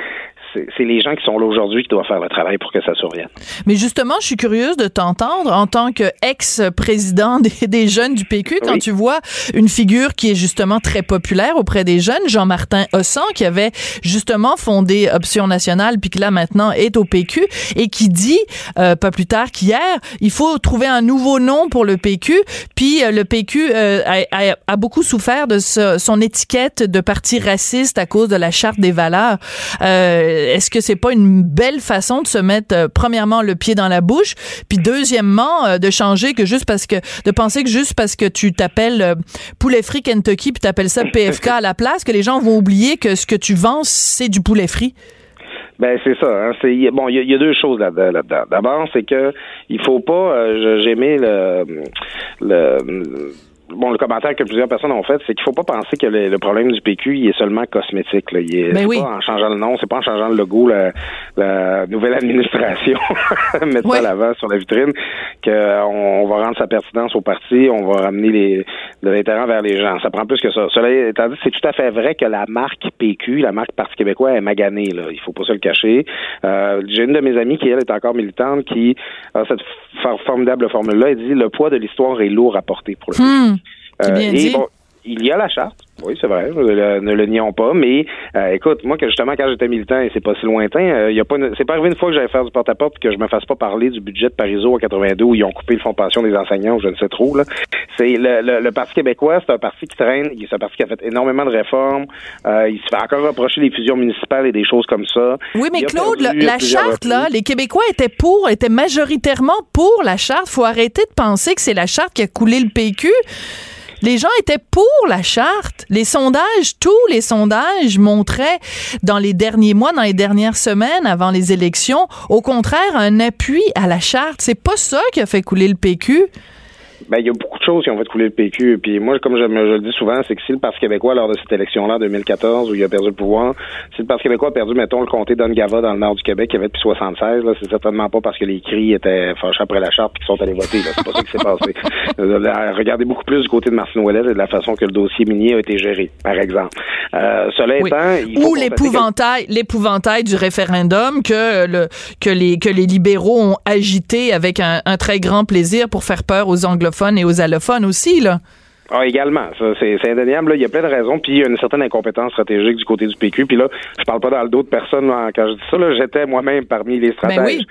Speaker 5: c'est les gens qui sont là aujourd'hui qui doivent faire le travail pour que ça survienne.
Speaker 1: Mais justement, je suis curieuse de t'entendre en tant qu'ex-président des, des, jeunes du PQ, quand tu vois une figure qui est justement très populaire auprès des jeunes, Jean-Martin Hossan, qui avait justement fondé Option Nationale, puis qui là maintenant est au PQ, et qui dit, euh, pas plus tard qu'hier, il faut trouver un nouveau nom pour le PQ, puis euh, le PQ euh, a, a, beaucoup souffert de son étiquette de parti raciste à cause de la charte des valeurs. Euh, est-ce que c'est pas une belle façon de se mettre euh, premièrement le pied dans la bouche, puis deuxièmement euh, de changer que juste parce que de penser que juste parce que tu t'appelles poulet frit Kentucky puis t'appelles ça PFK à la place que les gens vont oublier que ce que tu vends c'est du poulet frit?
Speaker 5: Ben c'est ça. Hein, c'est bon. Il y, a deux choses là-dedans. D'abord, c'est que il faut pas. J'aimais le, le bon, le commentaire que plusieurs personnes ont fait, c'est qu'il faut pas penser que le, problème du PQ, il est seulement cosmétique. Là. Il est,
Speaker 1: ben
Speaker 5: pas en changeant le nom, c'est pas en changeant le logo, la, la nouvelle administration, mettre ça à l'avant sur la vitrine, qu'on va rendre sa pertinence au parti, on va ramener les, de l'intérêt vers les gens. Ça prend plus que ça. Cela étant dit, c'est tout à fait vrai que la marque PQ, la marque Parti québécois, est maganée. Là. Il faut pas se le cacher. Euh, J'ai une de mes amies qui, elle, est encore militante, qui a cette formidable formule-là. Elle dit, le poids de l'histoire est lourd à porter pour le
Speaker 1: hmm. Euh,
Speaker 5: et bon, il y a la charte. Oui, c'est vrai, ne le nions pas. Mais euh, écoute, moi, que justement, quand j'étais militant, et c'est pas si lointain, euh, y a pas, c'est pas arrivé une fois que j'allais faire du porte-à-porte que je me fasse pas parler du budget de Pariso à 82 où ils ont coupé le fonds de pension des enseignants, ou je ne sais trop. Là. C'est le, le, Parti québécois, c'est un parti qui traîne, c'est un parti qui a fait énormément de réformes. Euh, il se fait encore reprocher des fusions municipales et des choses comme ça.
Speaker 1: Oui, mais Claude, la charte, là, les Québécois étaient pour, étaient majoritairement pour la charte. Faut arrêter de penser que c'est la charte qui a coulé le PQ. Les gens étaient pour la charte. Les sondages, tous les sondages montraient dans les derniers mois, dans les dernières semaines avant les élections, au contraire, un appui à la charte. C'est pas ça qui a fait couler le PQ
Speaker 5: ben, il y a beaucoup de choses qui ont fait couler le PQ. Puis moi, comme je, le dis souvent, c'est que si le Parti québécois, lors de cette élection-là, en 2014, où il a perdu le pouvoir, si le Parti québécois a perdu, mettons, le comté d'Ongava dans le nord du Québec, qui avait depuis 76, là, c'est certainement pas parce que les cris étaient fâchés après la charte et qu'ils sont allés voter. C'est pas ça qui s'est passé. Euh, regardez beaucoup plus du côté de Martin Ouellet et de la façon que le dossier minier a été géré, par exemple. Euh, cela étant,
Speaker 1: ou l'épouvantail, l'épouvantail du référendum que le que les que les libéraux ont agité avec un, un très grand plaisir pour faire peur aux anglophones et aux allophones aussi, là.
Speaker 5: Ah, également. Ça, c'est, indéniable. Il y a plein de raisons. Puis il y a une certaine incompétence stratégique du côté du PQ. Puis là, je parle pas dans le dos de personne quand je dis ça. J'étais moi-même parmi les ben stratèges.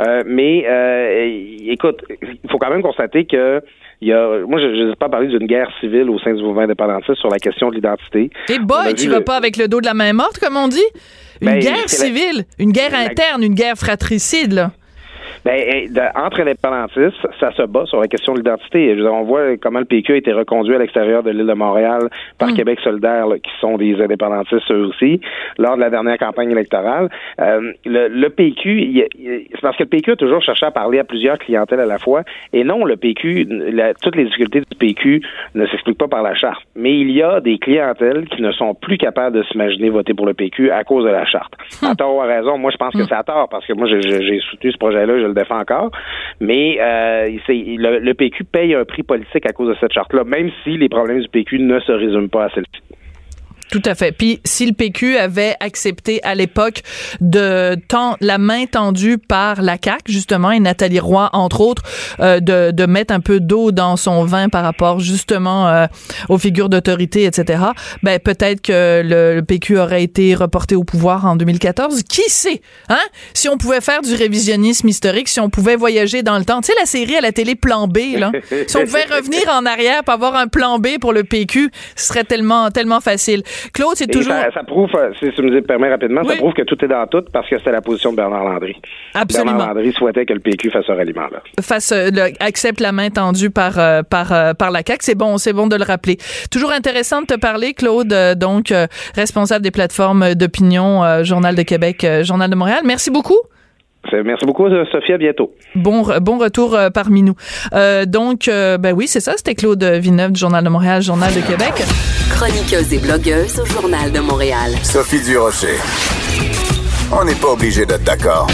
Speaker 5: Euh, mais euh, écoute, il faut quand même constater que il y a, moi, je n'ai pas parlé d'une guerre civile au sein du mouvement indépendantiste sur la question de l'identité.
Speaker 1: Et boy, tu vas pas avec le dos de la main morte, comme on dit? Une ben, guerre civile, une guerre interne, une guerre fratricide, là.
Speaker 5: Ben, entre indépendantistes, ça se bat sur la question de l'identité. On voit comment le PQ a été reconduit à l'extérieur de l'île de Montréal par mm. Québec solidaire, qui sont des indépendantistes eux aussi, lors de la dernière campagne électorale. Euh, le, PQ, c'est parce que le PQ a toujours cherché à parler à plusieurs clientèles à la fois. Et non, le PQ, toutes les difficultés du PQ ne s'expliquent pas par la charte. Mais il y a des clientèles qui ne sont plus capables de s'imaginer voter pour le PQ à cause de la charte. À tort ou à raison, moi je pense que mm. c'est à tort parce que moi j'ai soutenu ce projet-là, le défend encore. Mais euh, le, le, PQ paye un prix politique à cause de cette charte-là, même si les problèmes du PQ ne se résument pas à celle-ci.
Speaker 1: Tout à fait. Puis si le PQ avait accepté à l'époque de tendre la main tendue par la CAC justement et Nathalie Roy entre autres euh, de, de mettre un peu d'eau dans son vin par rapport justement euh, aux figures d'autorité etc. Ben peut-être que le, PQ aurait été reporté au pouvoir en 2014. Qui sait Hein? Si on pouvait faire du révisionnisme historique, si on pouvait voyager dans le temps. Tu sais la série à la télé Plan B là. si on pouvait revenir en arrière pour avoir un plan B pour le PQ, ce serait tellement tellement facile. Claude, c'est toujours.
Speaker 5: Ça, prouve, euh, si tu me permets rapidement, ça prouve que tout est dans tout parce que c'était la position de Bernard Landry.
Speaker 1: Absolument.
Speaker 5: Bernard Landry souhaitait que le PQ fasse ce ralliement-là.
Speaker 1: Fasse, euh, accepte la main tendue par, euh, par, par la CAQ. C'est bon, c'est bon de le rappeler. Toujours intéressant de te parler, Claude, donc responsable des plateformes d'opinion, Journal de Québec, Journal de Montréal. Merci beaucoup.
Speaker 5: Merci beaucoup, Sophie. À bientôt.
Speaker 1: Bon, bon retour parmi nous. donc, ben oui, c'est ça. C'était Claude Villeneuve du Journal de Montréal, Journal de Québec.
Speaker 4: Chroniqueuse et blogueuse au Journal de Montréal.
Speaker 3: Sophie Durocher. On n'est pas obligé d'être d'accord.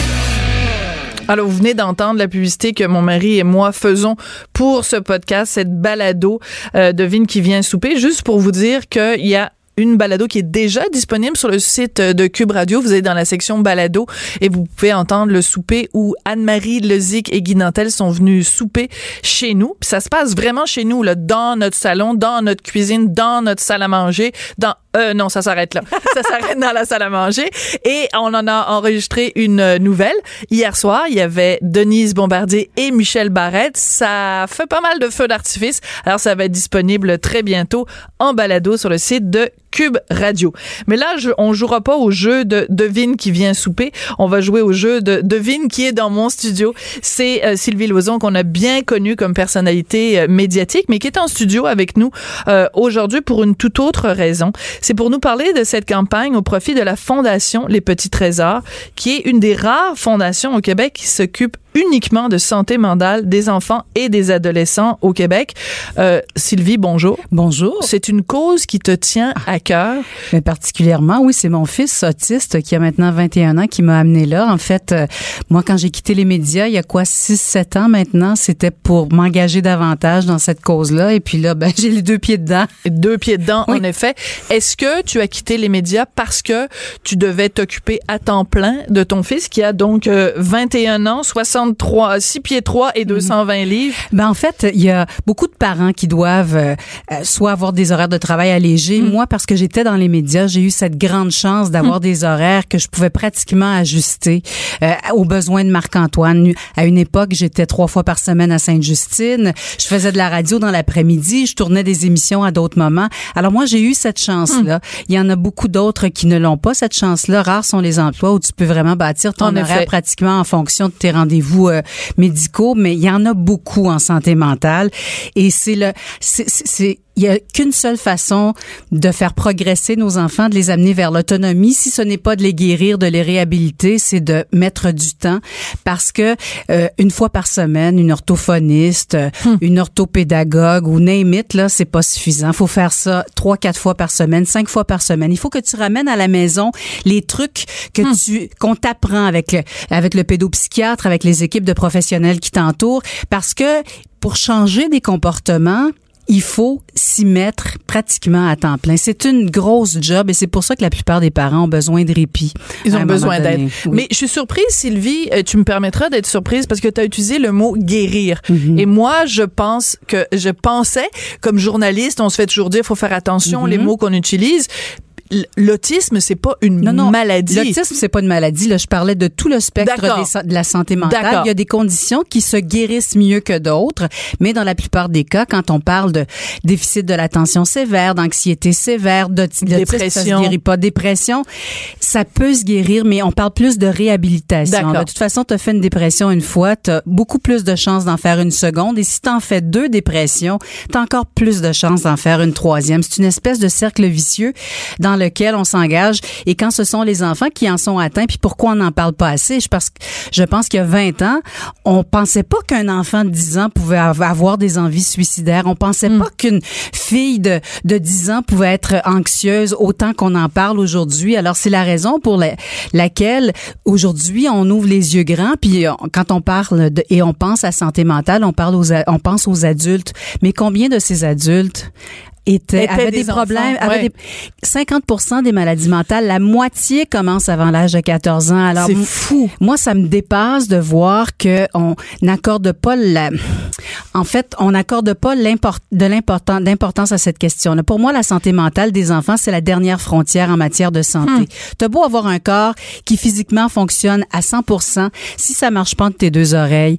Speaker 1: Alors, vous venez d'entendre la publicité que mon mari et moi faisons pour ce podcast, cette balado euh, de Vine qui vient souper, juste pour vous dire qu'il y a une balado qui est déjà disponible sur le site de Cube Radio. Vous êtes dans la section balado et vous pouvez entendre le souper où Anne-Marie Lezic et Guy Nantel sont venus souper chez nous. Puis ça se passe vraiment chez nous, là, dans notre salon, dans notre cuisine, dans notre salle à manger, dans euh, non, ça s'arrête là. ça s'arrête dans la salle à manger. Et on en a enregistré une nouvelle. Hier soir, il y avait Denise Bombardier et Michel Barrette. Ça fait pas mal de feux d'artifice. Alors, ça va être disponible très bientôt en balado sur le site de Cube Radio. Mais là, je, on jouera pas au jeu de devine qui vient souper. On va jouer au jeu de devine qui est dans mon studio. C'est euh, Sylvie Loison qu'on a bien connue comme personnalité euh, médiatique, mais qui est en studio avec nous euh, aujourd'hui pour une toute autre raison. C'est pour nous parler de cette campagne au profit de la Fondation Les Petits Trésors, qui est une des rares fondations au Québec qui s'occupe uniquement de santé mentale des enfants et des adolescents au Québec. Euh, Sylvie, bonjour.
Speaker 6: Bonjour.
Speaker 1: C'est une cause qui te tient à cœur?
Speaker 6: Mais particulièrement, oui, c'est mon fils autiste qui a maintenant 21 ans qui m'a amené là. En fait, euh, moi, quand j'ai quitté les médias, il y a quoi, 6-7 ans maintenant, c'était pour m'engager davantage dans cette cause-là. Et puis là, ben, j'ai les deux pieds dedans.
Speaker 1: Deux pieds dedans, en effet. Est-ce que tu as quitté les médias parce que tu devais t'occuper à temps plein de ton fils qui a donc 21 euh, ans, 60 63, 6 pieds 3 et 220 mhm. livres?
Speaker 6: Ben, en fait, il y a beaucoup de parents qui doivent euh, euh, soit avoir des horaires de travail allégés. Mhm. Moi, parce que j'étais dans les médias, j'ai eu cette grande chance d'avoir mhm. des horaires que je pouvais pratiquement ajuster euh, aux besoins de Marc-Antoine. À une époque, j'étais trois fois par semaine à Sainte-Justine. Je faisais de la radio dans l'après-midi. Je tournais des émissions à d'autres moments. Alors moi, j'ai eu cette chance-là. Il y en a beaucoup d'autres qui ne l'ont pas, cette chance-là. Rares sont les emplois où tu peux vraiment bâtir ton horaire pratiquement en fonction de tes rendez-vous euh, médicaux, mais il y en a beaucoup en santé mentale. Et c'est le, c'est, il y a qu'une seule façon de faire progresser nos enfants, de les amener vers l'autonomie. Si ce n'est pas de les guérir, de les réhabiliter, c'est de mettre du temps parce que euh, une fois par semaine, une orthophoniste, hmm. une orthopédagogue ou name it, là, c'est pas suffisant. Faut faire ça trois, quatre fois par semaine, cinq fois par semaine. Il faut que tu ramènes à la maison les trucs que hmm. tu qu'on t'apprend avec le, avec le pédopsychiatre, avec les équipes de professionnels qui t'entourent, parce que pour changer des comportements, il faut s'y mettre pratiquement à temps plein. C'est une grosse job et c'est pour ça que la plupart des parents ont besoin de répit.
Speaker 1: Ils ont besoin d'aide. Mais je suis surprise, Sylvie, euh, tu me permettras d'être surprise parce que tu as utilisé le mot guérir. Mhm. Et moi, je pense que je pensais, comme journaliste, on se fait toujours dire, il faut faire attention les mhm. mots qu'on utilise l'autisme, c'est pas une maladie.
Speaker 6: L'autisme, c'est pas une maladie. Là, je parlais de tout le spectre de la santé mentale. Il y a des conditions qui se guérissent mieux que d'autres, mais dans la plupart des cas, quand on parle de déficit de l'attention sévère, d'anxiété sévère, de dépression, ça se guérit pas. Dépression, ça peut se guérir, mais on parle plus de réhabilitation. De toute façon, tu as fait une dépression une fois, tu as beaucoup plus de chances d'en faire une seconde, et si tu en fais deux dépressions, tu as encore plus de chances d'en faire une troisième. C'est une espèce de cercle vicieux dans lequel on s'engage et quand ce sont les enfants qui en sont atteints, puis pourquoi on n'en parle pas assez? Je pense, je pense qu'il y a 20 ans, on pensait pas qu'un enfant de 10 ans pouvait avoir des envies suicidaires. On pensait hmm. pas qu'une fille de, de 10 ans pouvait être anxieuse autant qu'on en parle aujourd'hui. Alors, c'est la raison pour laquelle aujourd'hui, on ouvre les yeux grands, puis quand on parle et on pense à santé mentale, on parle aux, on pense aux adultes. Mais combien de ces adultes étaient, avaient des, problèmes, avaient des, 50% des maladies mentales, la moitié commence avant l'âge de 14 ans. Alors
Speaker 1: c'est fou.
Speaker 6: Moi, ça me dépasse de voir que on n'accorde pas la, en fait, on n'accorde pas l'import, de l'important, d'importance à cette question. Pour moi, la santé mentale des enfants, c'est la dernière frontière en matière de santé. Hmm. T'as beau avoir un corps qui physiquement fonctionne à 100%, si ça marche pas de tes deux oreilles,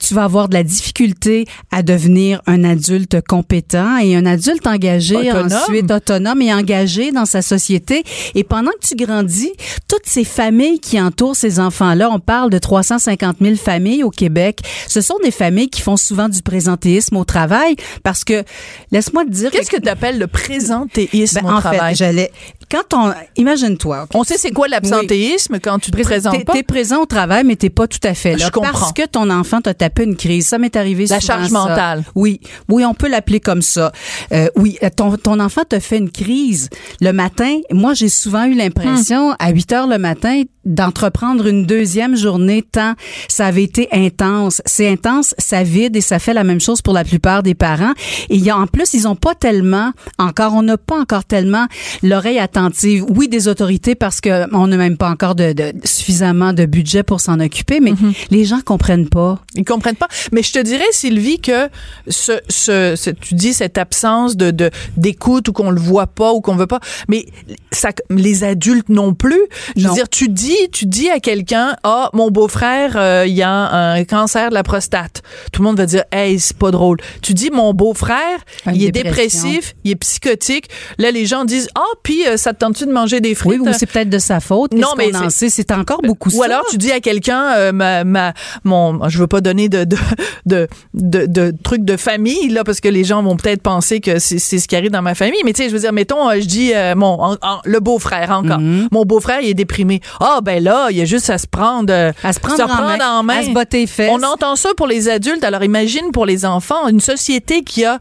Speaker 6: tu vas avoir de la difficulté à devenir un adulte compétent et un adulte engagé ensuite autonome et engagé dans sa société. Et pendant que tu grandis, toutes ces familles qui entourent ces enfants-là, on parle de 350 000 familles au Québec, ce sont des familles qui font souvent du présentéisme au travail parce que, laisse-moi te dire...
Speaker 1: Qu'est-ce que tu appelles le présentéisme ben,
Speaker 6: au
Speaker 1: en Fait,
Speaker 6: j'allais... Quand on... Imagine-toi.
Speaker 1: On sait c'est quoi l'absentéisme quand tu te présentes pas?
Speaker 6: T'es présent au travail, mais t'es pas tout à fait là. Je comprends. Parce que ton enfant t'a tapé une crise. Ça m'est arrivé
Speaker 1: La charge mentale.
Speaker 6: Oui. Oui, on peut l'appeler comme ça. Euh, oui, ton, ton enfant te fait une crise le matin. Moi, j'ai souvent eu l'impression, hmm. à 8 heures le matin, d'entreprendre une deuxième journée tant ça avait été intense. C'est intense, ça vide et ça fait la même chose pour la plupart des parents. Et il y a, en plus, ils ont pas tellement, encore, on n'a pas encore tellement l'oreille attentive. Oui, des autorités parce que on n'a même pas encore de, de- suffisamment de budget pour s'en occuper, mais les gens comprennent pas.
Speaker 1: Ils comprennent pas. Mais je te dirais, Sylvie, que ce, ce, ce- tu dis cette absence de, de d'écoute ou qu'on le voit pas ou qu'on veut pas, mais ça, les adultes non plus. Je veux dire, tu dis, tu dis à quelqu'un, ah, mon beau-frère, euh, il a un cancer de la prostate. Tout le monde va dire, hey, c'est pas drôle. Tu dis, mon beau-frère, il est
Speaker 6: dépression.
Speaker 1: dépressif, il est psychotique. Là, les gens disent, ah, puis euh, ça te tente-tu de manger des frites?
Speaker 6: Oui, ou c'est peut-être de sa faute.
Speaker 1: Non, mais c'est-
Speaker 6: encore beaucoup
Speaker 1: Ou
Speaker 6: ça.
Speaker 1: alors tu dis à quelqu'un euh, ma, ma mon je veux pas donner de de de, de, de trucs de famille là parce que les gens vont peut-être penser que c'est c'est ce qui arrive dans ma famille mais tu sais je veux dire mettons je dis mon en- en- le beau-frère encore
Speaker 6: Mhm.
Speaker 1: mon beau-frère il est déprimé ah ben là il y a juste à se prendre euh,
Speaker 6: À se prendre en main,
Speaker 1: en main
Speaker 6: à se botter les fesses.
Speaker 1: on entend ça pour les adultes alors imagine pour les enfants une société qui a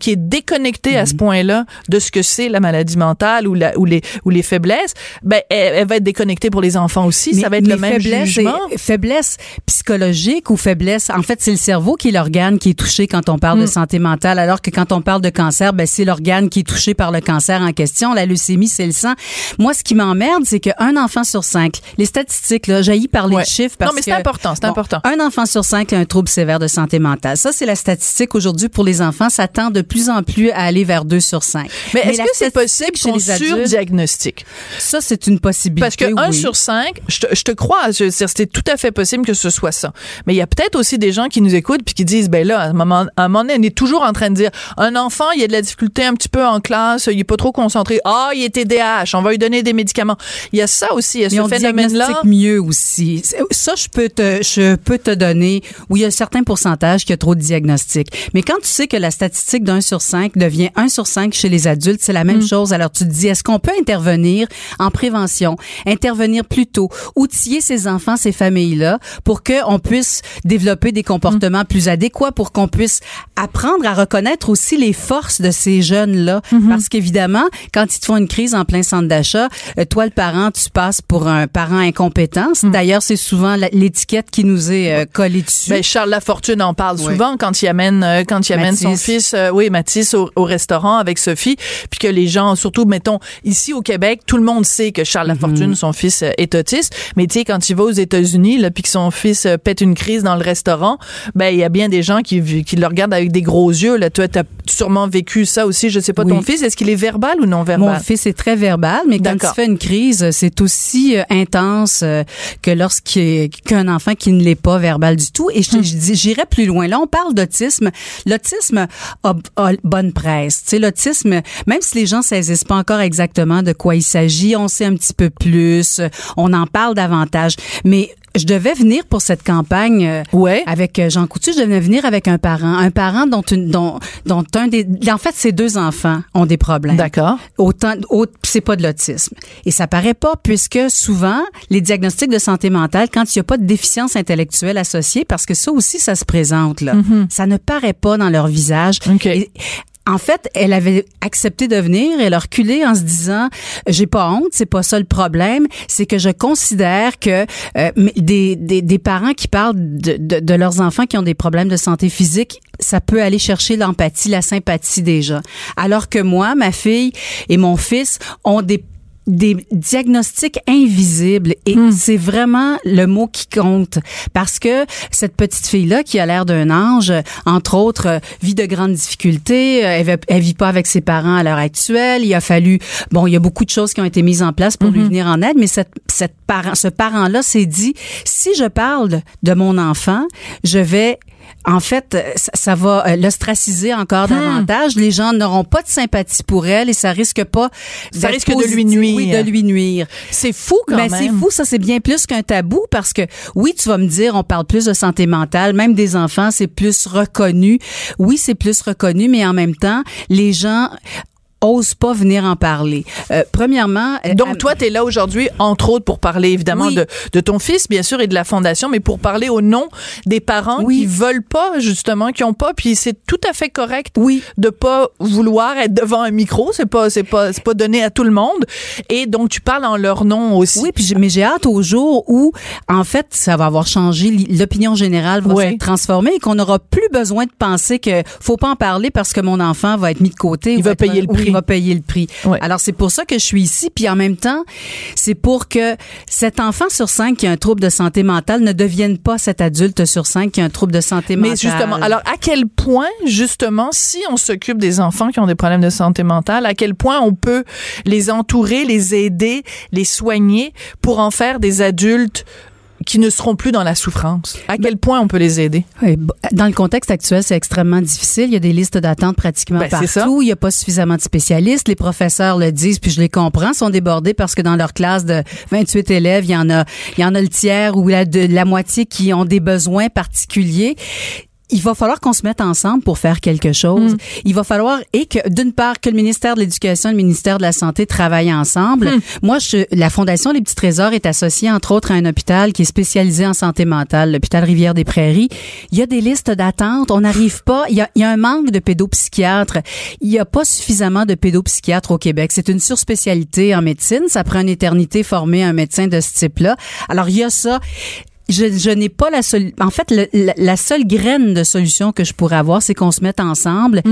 Speaker 1: qui est déconnectée à ce point-là de ce que c'est la maladie mentale ou la ou les ou les faiblesses ben elle, elle va être déconnectée pour les enfants aussi ça va être le même jugement
Speaker 6: faiblesse psychologique ou faiblesse, en fait, c'est le cerveau qui est l'organe qui est touché quand on parle de santé mentale, alors que quand on parle de cancer, ben, c'est l'organe qui est touché par le cancer en question. La leucémie, c'est le sang. Moi, ce qui m'emmerde, c'est qu'un enfant sur cinq, les statistiques, là, jaillit par les
Speaker 1: Ouais.
Speaker 6: chiffres parce
Speaker 1: Non, mais c'est
Speaker 6: que-
Speaker 1: important, c'est important.
Speaker 6: Un enfant sur cinq a un trouble sévère de santé mentale. Ça, c'est la statistique aujourd'hui pour les enfants. Ça tend de plus en plus à aller vers deux sur cinq.
Speaker 1: mais est-ce que c'est possible qu'on
Speaker 6: les adultes,
Speaker 1: surdiagnostique?
Speaker 6: Ça, c'est une possibilité.
Speaker 1: Parce que un
Speaker 6: oui.
Speaker 1: sur cinq, je te, je te crois, c'est tout à fait possible que ce soit ça. Mais il y a peut-être aussi des gens qui nous écoutent puis qui disent, ben là, à un moment, à un moment donné, on est toujours en train de dire, un enfant, il y a de la difficulté un petit peu en classe, il est pas trop concentré. Ah, il est TDAH, on va lui donner des médicaments. Il y a ça aussi, il y a
Speaker 6: Mais
Speaker 1: ce
Speaker 6: on
Speaker 1: phénomène-là.
Speaker 6: mieux aussi. Ça, je peux te, je peux te donner. Oui, il y a un certain pourcentage qui a trop de diagnostics. Mais quand tu sais que la statistique d'un sur cinq devient un sur cinq chez les adultes, c'est la même
Speaker 1: Mm.
Speaker 6: chose. Alors tu te dis, est-ce qu'on peut intervenir en prévention, intervenir plus tôt, outiller ces enfants, ces familles-là, pour qu'on puisse développer des comportements
Speaker 1: Mm.
Speaker 6: plus adéquats, pour qu'on puisse apprendre à reconnaître aussi les forces de ces jeunes-là?
Speaker 1: Mm-hmm.
Speaker 6: Parce qu'évidemment, quand ils te font une crise en plein centre d'achat, euh, toi, le parent, tu passes pour un parent incompétent. D'ailleurs, c'est souvent l'étiquette qui nous est euh, collée dessus.
Speaker 1: Ben, Charles Lafortune en parle souvent quand il amène euh, quand il amène son fils euh, oui Mathis au, au restaurant avec Sophie puis que les gens surtout mettons ici au Québec tout le monde sait que Charles Lafortune son fils est autiste mais tu sais quand il va aux États-Unis là puis que son fils pète une crise dans le restaurant ben il y a bien des gens qui qui le regardent avec des gros yeux là. Toi sûrement vécu ça aussi je sais pas
Speaker 6: Oui.
Speaker 1: ton fils est-ce qu'il est verbal ou non
Speaker 6: Mon
Speaker 1: verbal
Speaker 6: fils est très verbal, mais quand il fait une crise, c'est aussi euh, intense euh, que lorsqu'il qu'un enfant qui ne l'est pas verbal du tout. Et je, j'irais plus loin. Là, on parle d'autisme. L'autisme a, a bonne presse. Tu sais, l'autisme, même si les gens saisissent pas encore exactement de quoi il s'agit, on sait un petit peu plus, on en parle davantage. Mais je devais venir pour cette campagne euh,
Speaker 1: Ouais.
Speaker 6: avec euh, Jean Coutu, je devais venir avec un parent, un parent dont une, dont dont un des en fait ses deux enfants ont des problèmes.
Speaker 1: D'accord.
Speaker 6: Autant autre c'est pas de l'autisme. Et ça paraît pas puisque souvent les diagnostics de santé mentale quand il y a pas de déficience intellectuelle associée parce que ça aussi ça se présente là. Ça ne paraît pas dans leur visage.
Speaker 1: OK.
Speaker 6: Et, en fait, elle avait accepté de venir, elle a reculé en se disant j'ai pas honte, c'est pas ça le problème, c'est que je considère que euh, des, des, des parents qui parlent de, de, de leurs enfants qui ont des problèmes de santé physique, ça peut aller chercher l'empathie, la sympathie déjà. Alors que moi, ma fille et mon fils ont des des diagnostics invisibles et c'est vraiment le mot qui compte parce que cette petite fille là qui a l'air d'un ange entre autres euh, vit de grandes difficultés euh, elle, vit- elle vit pas avec ses parents à l'heure actuelle. Il a fallu bon il y a beaucoup de choses qui ont été mises en place pour lui venir en aide mais cette cette parent ce parent là s'est dit si je parle de mon enfant je vais en fait, ça, ça va euh, l'ostraciser encore davantage. Les gens n'auront pas de sympathie pour elle et ça risque pas.
Speaker 1: Ça risque de lui nuire.
Speaker 6: Oui, de lui nuire.
Speaker 1: c'est fou quand
Speaker 6: Ben,
Speaker 1: même
Speaker 6: c'est fou, ça c'est bien plus qu'un tabou parce que oui, tu vas me dire, on parle plus de santé mentale, même des enfants, c'est plus reconnu. Oui, c'est plus reconnu, mais en même temps, les gens osent pas venir en parler. Euh, premièrement, euh,
Speaker 1: Donc, toi, tu es là aujourd'hui, entre autres, pour parler évidemment
Speaker 6: Oui.
Speaker 1: de, de ton fils, bien sûr, et de la fondation, mais pour parler au nom des parents
Speaker 6: Oui.
Speaker 1: qui veulent pas, justement, qui ont pas, puis c'est tout à fait correct
Speaker 6: Oui.
Speaker 1: de pas vouloir être devant un micro, c'est pas, c'est pas, c'est pas donné à tout le monde. Et donc, tu parles en leur nom aussi.
Speaker 6: Oui, puis j'ai- mais j'ai hâte au jour où, en fait, ça va avoir changé, l'opinion générale va
Speaker 1: Ouais.
Speaker 6: s'être transformée et qu'on n'aura plus besoin de penser que faut pas en parler parce que mon enfant va être mis de côté.
Speaker 1: Il va payer le prix.
Speaker 6: Va payer le prix. Alors, c'est pour ça que je suis ici. Puis en même temps, c'est pour que cet enfant sur cinq qui a un trouble de santé mentale ne devienne pas cet adulte sur cinq qui a un trouble de santé mentale.
Speaker 1: Mais justement, alors à quel point, justement, si on s'occupe des enfants qui ont des problèmes de santé mentale, à quel point on peut les entourer, les aider, les soigner pour en faire des adultes qui ne seront plus dans la souffrance? À quel point on peut les aider?
Speaker 6: Oui, dans le contexte actuel, c'est extrêmement difficile. Il y a des listes d'attente pratiquement
Speaker 1: Ben,
Speaker 6: partout. Il n'y a pas suffisamment de spécialistes. Les professeurs le disent, puis je les comprends, sont débordés parce que dans leur classe de 28 élèves, il y en a, il y en a le tiers ou la, de, la moitié qui ont des besoins particuliers. Il va falloir qu'on se mette ensemble pour faire quelque chose.
Speaker 1: Hmm.
Speaker 6: Il va falloir et que d'une part que le ministère de l'Éducation et le ministère de la Santé travaillent ensemble.
Speaker 1: Hmm.
Speaker 6: Moi, je, la Fondation Les Petits Trésors est associée entre autres à un hôpital qui est spécialisé en santé mentale, l'hôpital Rivière des Prairies. Il y a des listes d'attente. On n'arrive pas. Il y, a, il y a un manque de pédopsychiatres. Il n'y a pas suffisamment de pédopsychiatres au Québec. C'est une surspécialité en médecine. Ça prend une éternité former un médecin de ce type-là. Alors il y a ça je, je n'ai pas la seule. En fait, le- la, la seule graine de solution que je pourrais avoir, c'est qu'on se mette ensemble.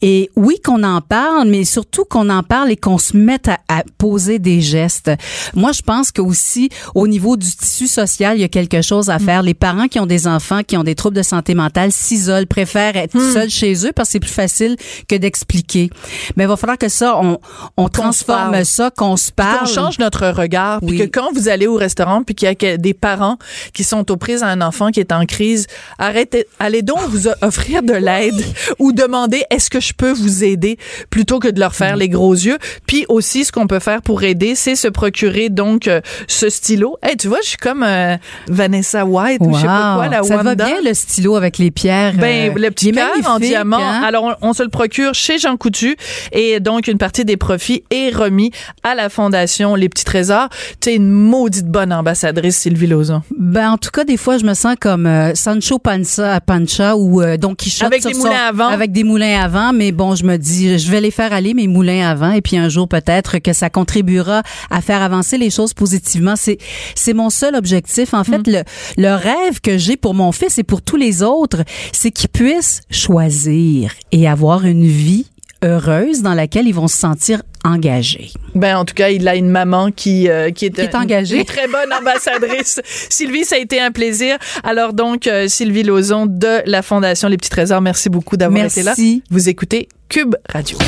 Speaker 6: Et oui, qu'on en parle, mais surtout qu'on en parle et qu'on se mette à, à poser des gestes. Moi, je pense que aussi, au niveau du tissu social, il y a quelque chose à faire. Les parents qui ont des enfants qui ont des troubles de santé mentale s'isolent, préfèrent être seuls chez eux parce que c'est plus facile que d'expliquer. Mais il va falloir que ça, on, on transforme ça, qu'on se parle.
Speaker 1: qu'on change notre regard, puis
Speaker 6: Oui.
Speaker 1: que quand vous allez au restaurant, puis qu'il y a des parents qui sont aux prises à un enfant qui est en crise, arrêtez, allez donc vous offrir de l'aide ou demander est-ce que je peux vous aider plutôt que de leur faire les gros yeux. Puis aussi, ce qu'on peut faire pour aider, c'est se procurer donc euh, ce stylo. Hey, tu vois, je suis comme euh, Vanessa White ou je sais pas quoi, la
Speaker 6: Ça
Speaker 1: Wanda.
Speaker 6: va bien le stylo avec les pierres.
Speaker 1: Ben,
Speaker 6: euh,
Speaker 1: le petit cœur en
Speaker 6: magnifique,
Speaker 1: diamant.
Speaker 6: hein?
Speaker 1: Alors, on, on se le procure chez Jean Coutu et donc une partie des profits est remis à la fondation Les Petits Trésors. Tu es une maudite bonne ambassadrice, Sylvie Lauzon.
Speaker 6: Ben, en tout cas, des fois, je me sens comme euh, Sancho Panza, Pancha ou euh, Don Quichotte.
Speaker 1: Avec des moulins à vent.
Speaker 6: Avec des moulins à vent, mais bon, je me dis, je vais les faire aller, mes moulins à vent, et puis un jour, peut-être que ça contribuera à faire avancer les choses positivement. C'est, c'est mon seul objectif. En fait, le, le rêve que j'ai pour mon fils et pour tous les autres, c'est qu'ils puissent choisir et avoir une vie heureuse dans laquelle ils vont se sentir engagés.
Speaker 1: Ben, en tout cas, il a une maman qui, euh, qui est,
Speaker 6: Qui est
Speaker 1: euh,
Speaker 6: engagée.
Speaker 1: Une très bonne ambassadrice. Sylvie, ça a été un plaisir. Alors donc, euh, Sylvie Lauzon de la Fondation Les Petits Trésors, merci beaucoup d'avoir été là.
Speaker 6: Merci.
Speaker 1: Vous écoutez Cube Radio.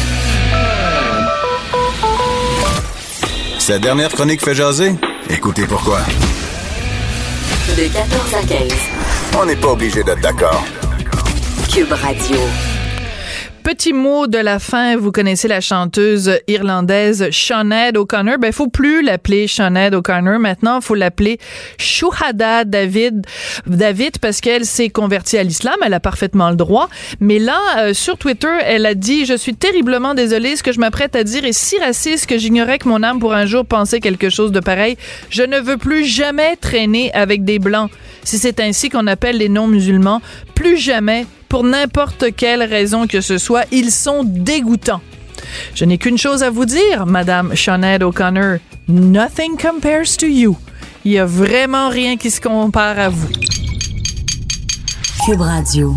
Speaker 3: Sa dernière chronique fait jaser? Écoutez pourquoi.
Speaker 4: De 14 à 15.
Speaker 3: On n'est pas obligé d'être d'accord.
Speaker 4: Cube Radio.
Speaker 1: Petit mot de la fin, vous connaissez la chanteuse irlandaise Sinead O'Connor. Ben, faut plus l'appeler Sinead O'Connor. Maintenant, faut l'appeler Shuhada David, David, parce qu'elle s'est convertie à l'islam. Elle a parfaitement le droit. Mais là, euh, sur Twitter, elle a dit, je suis terriblement désolée. Ce que je m'apprête à dire est si raciste que j'ignorais que mon âme pour un jour pensait quelque chose de pareil. Je ne veux plus jamais traîner avec des blancs. Si c'est ainsi qu'on appelle les non-musulmans, plus jamais pour n'importe quelle raison que ce soit, ils sont dégoûtants. Je n'ai qu'une chose à vous dire, Madame Sinead O'Connor. Nothing compares to you. Il y a vraiment rien qui se compare à vous.
Speaker 4: Cube Radio.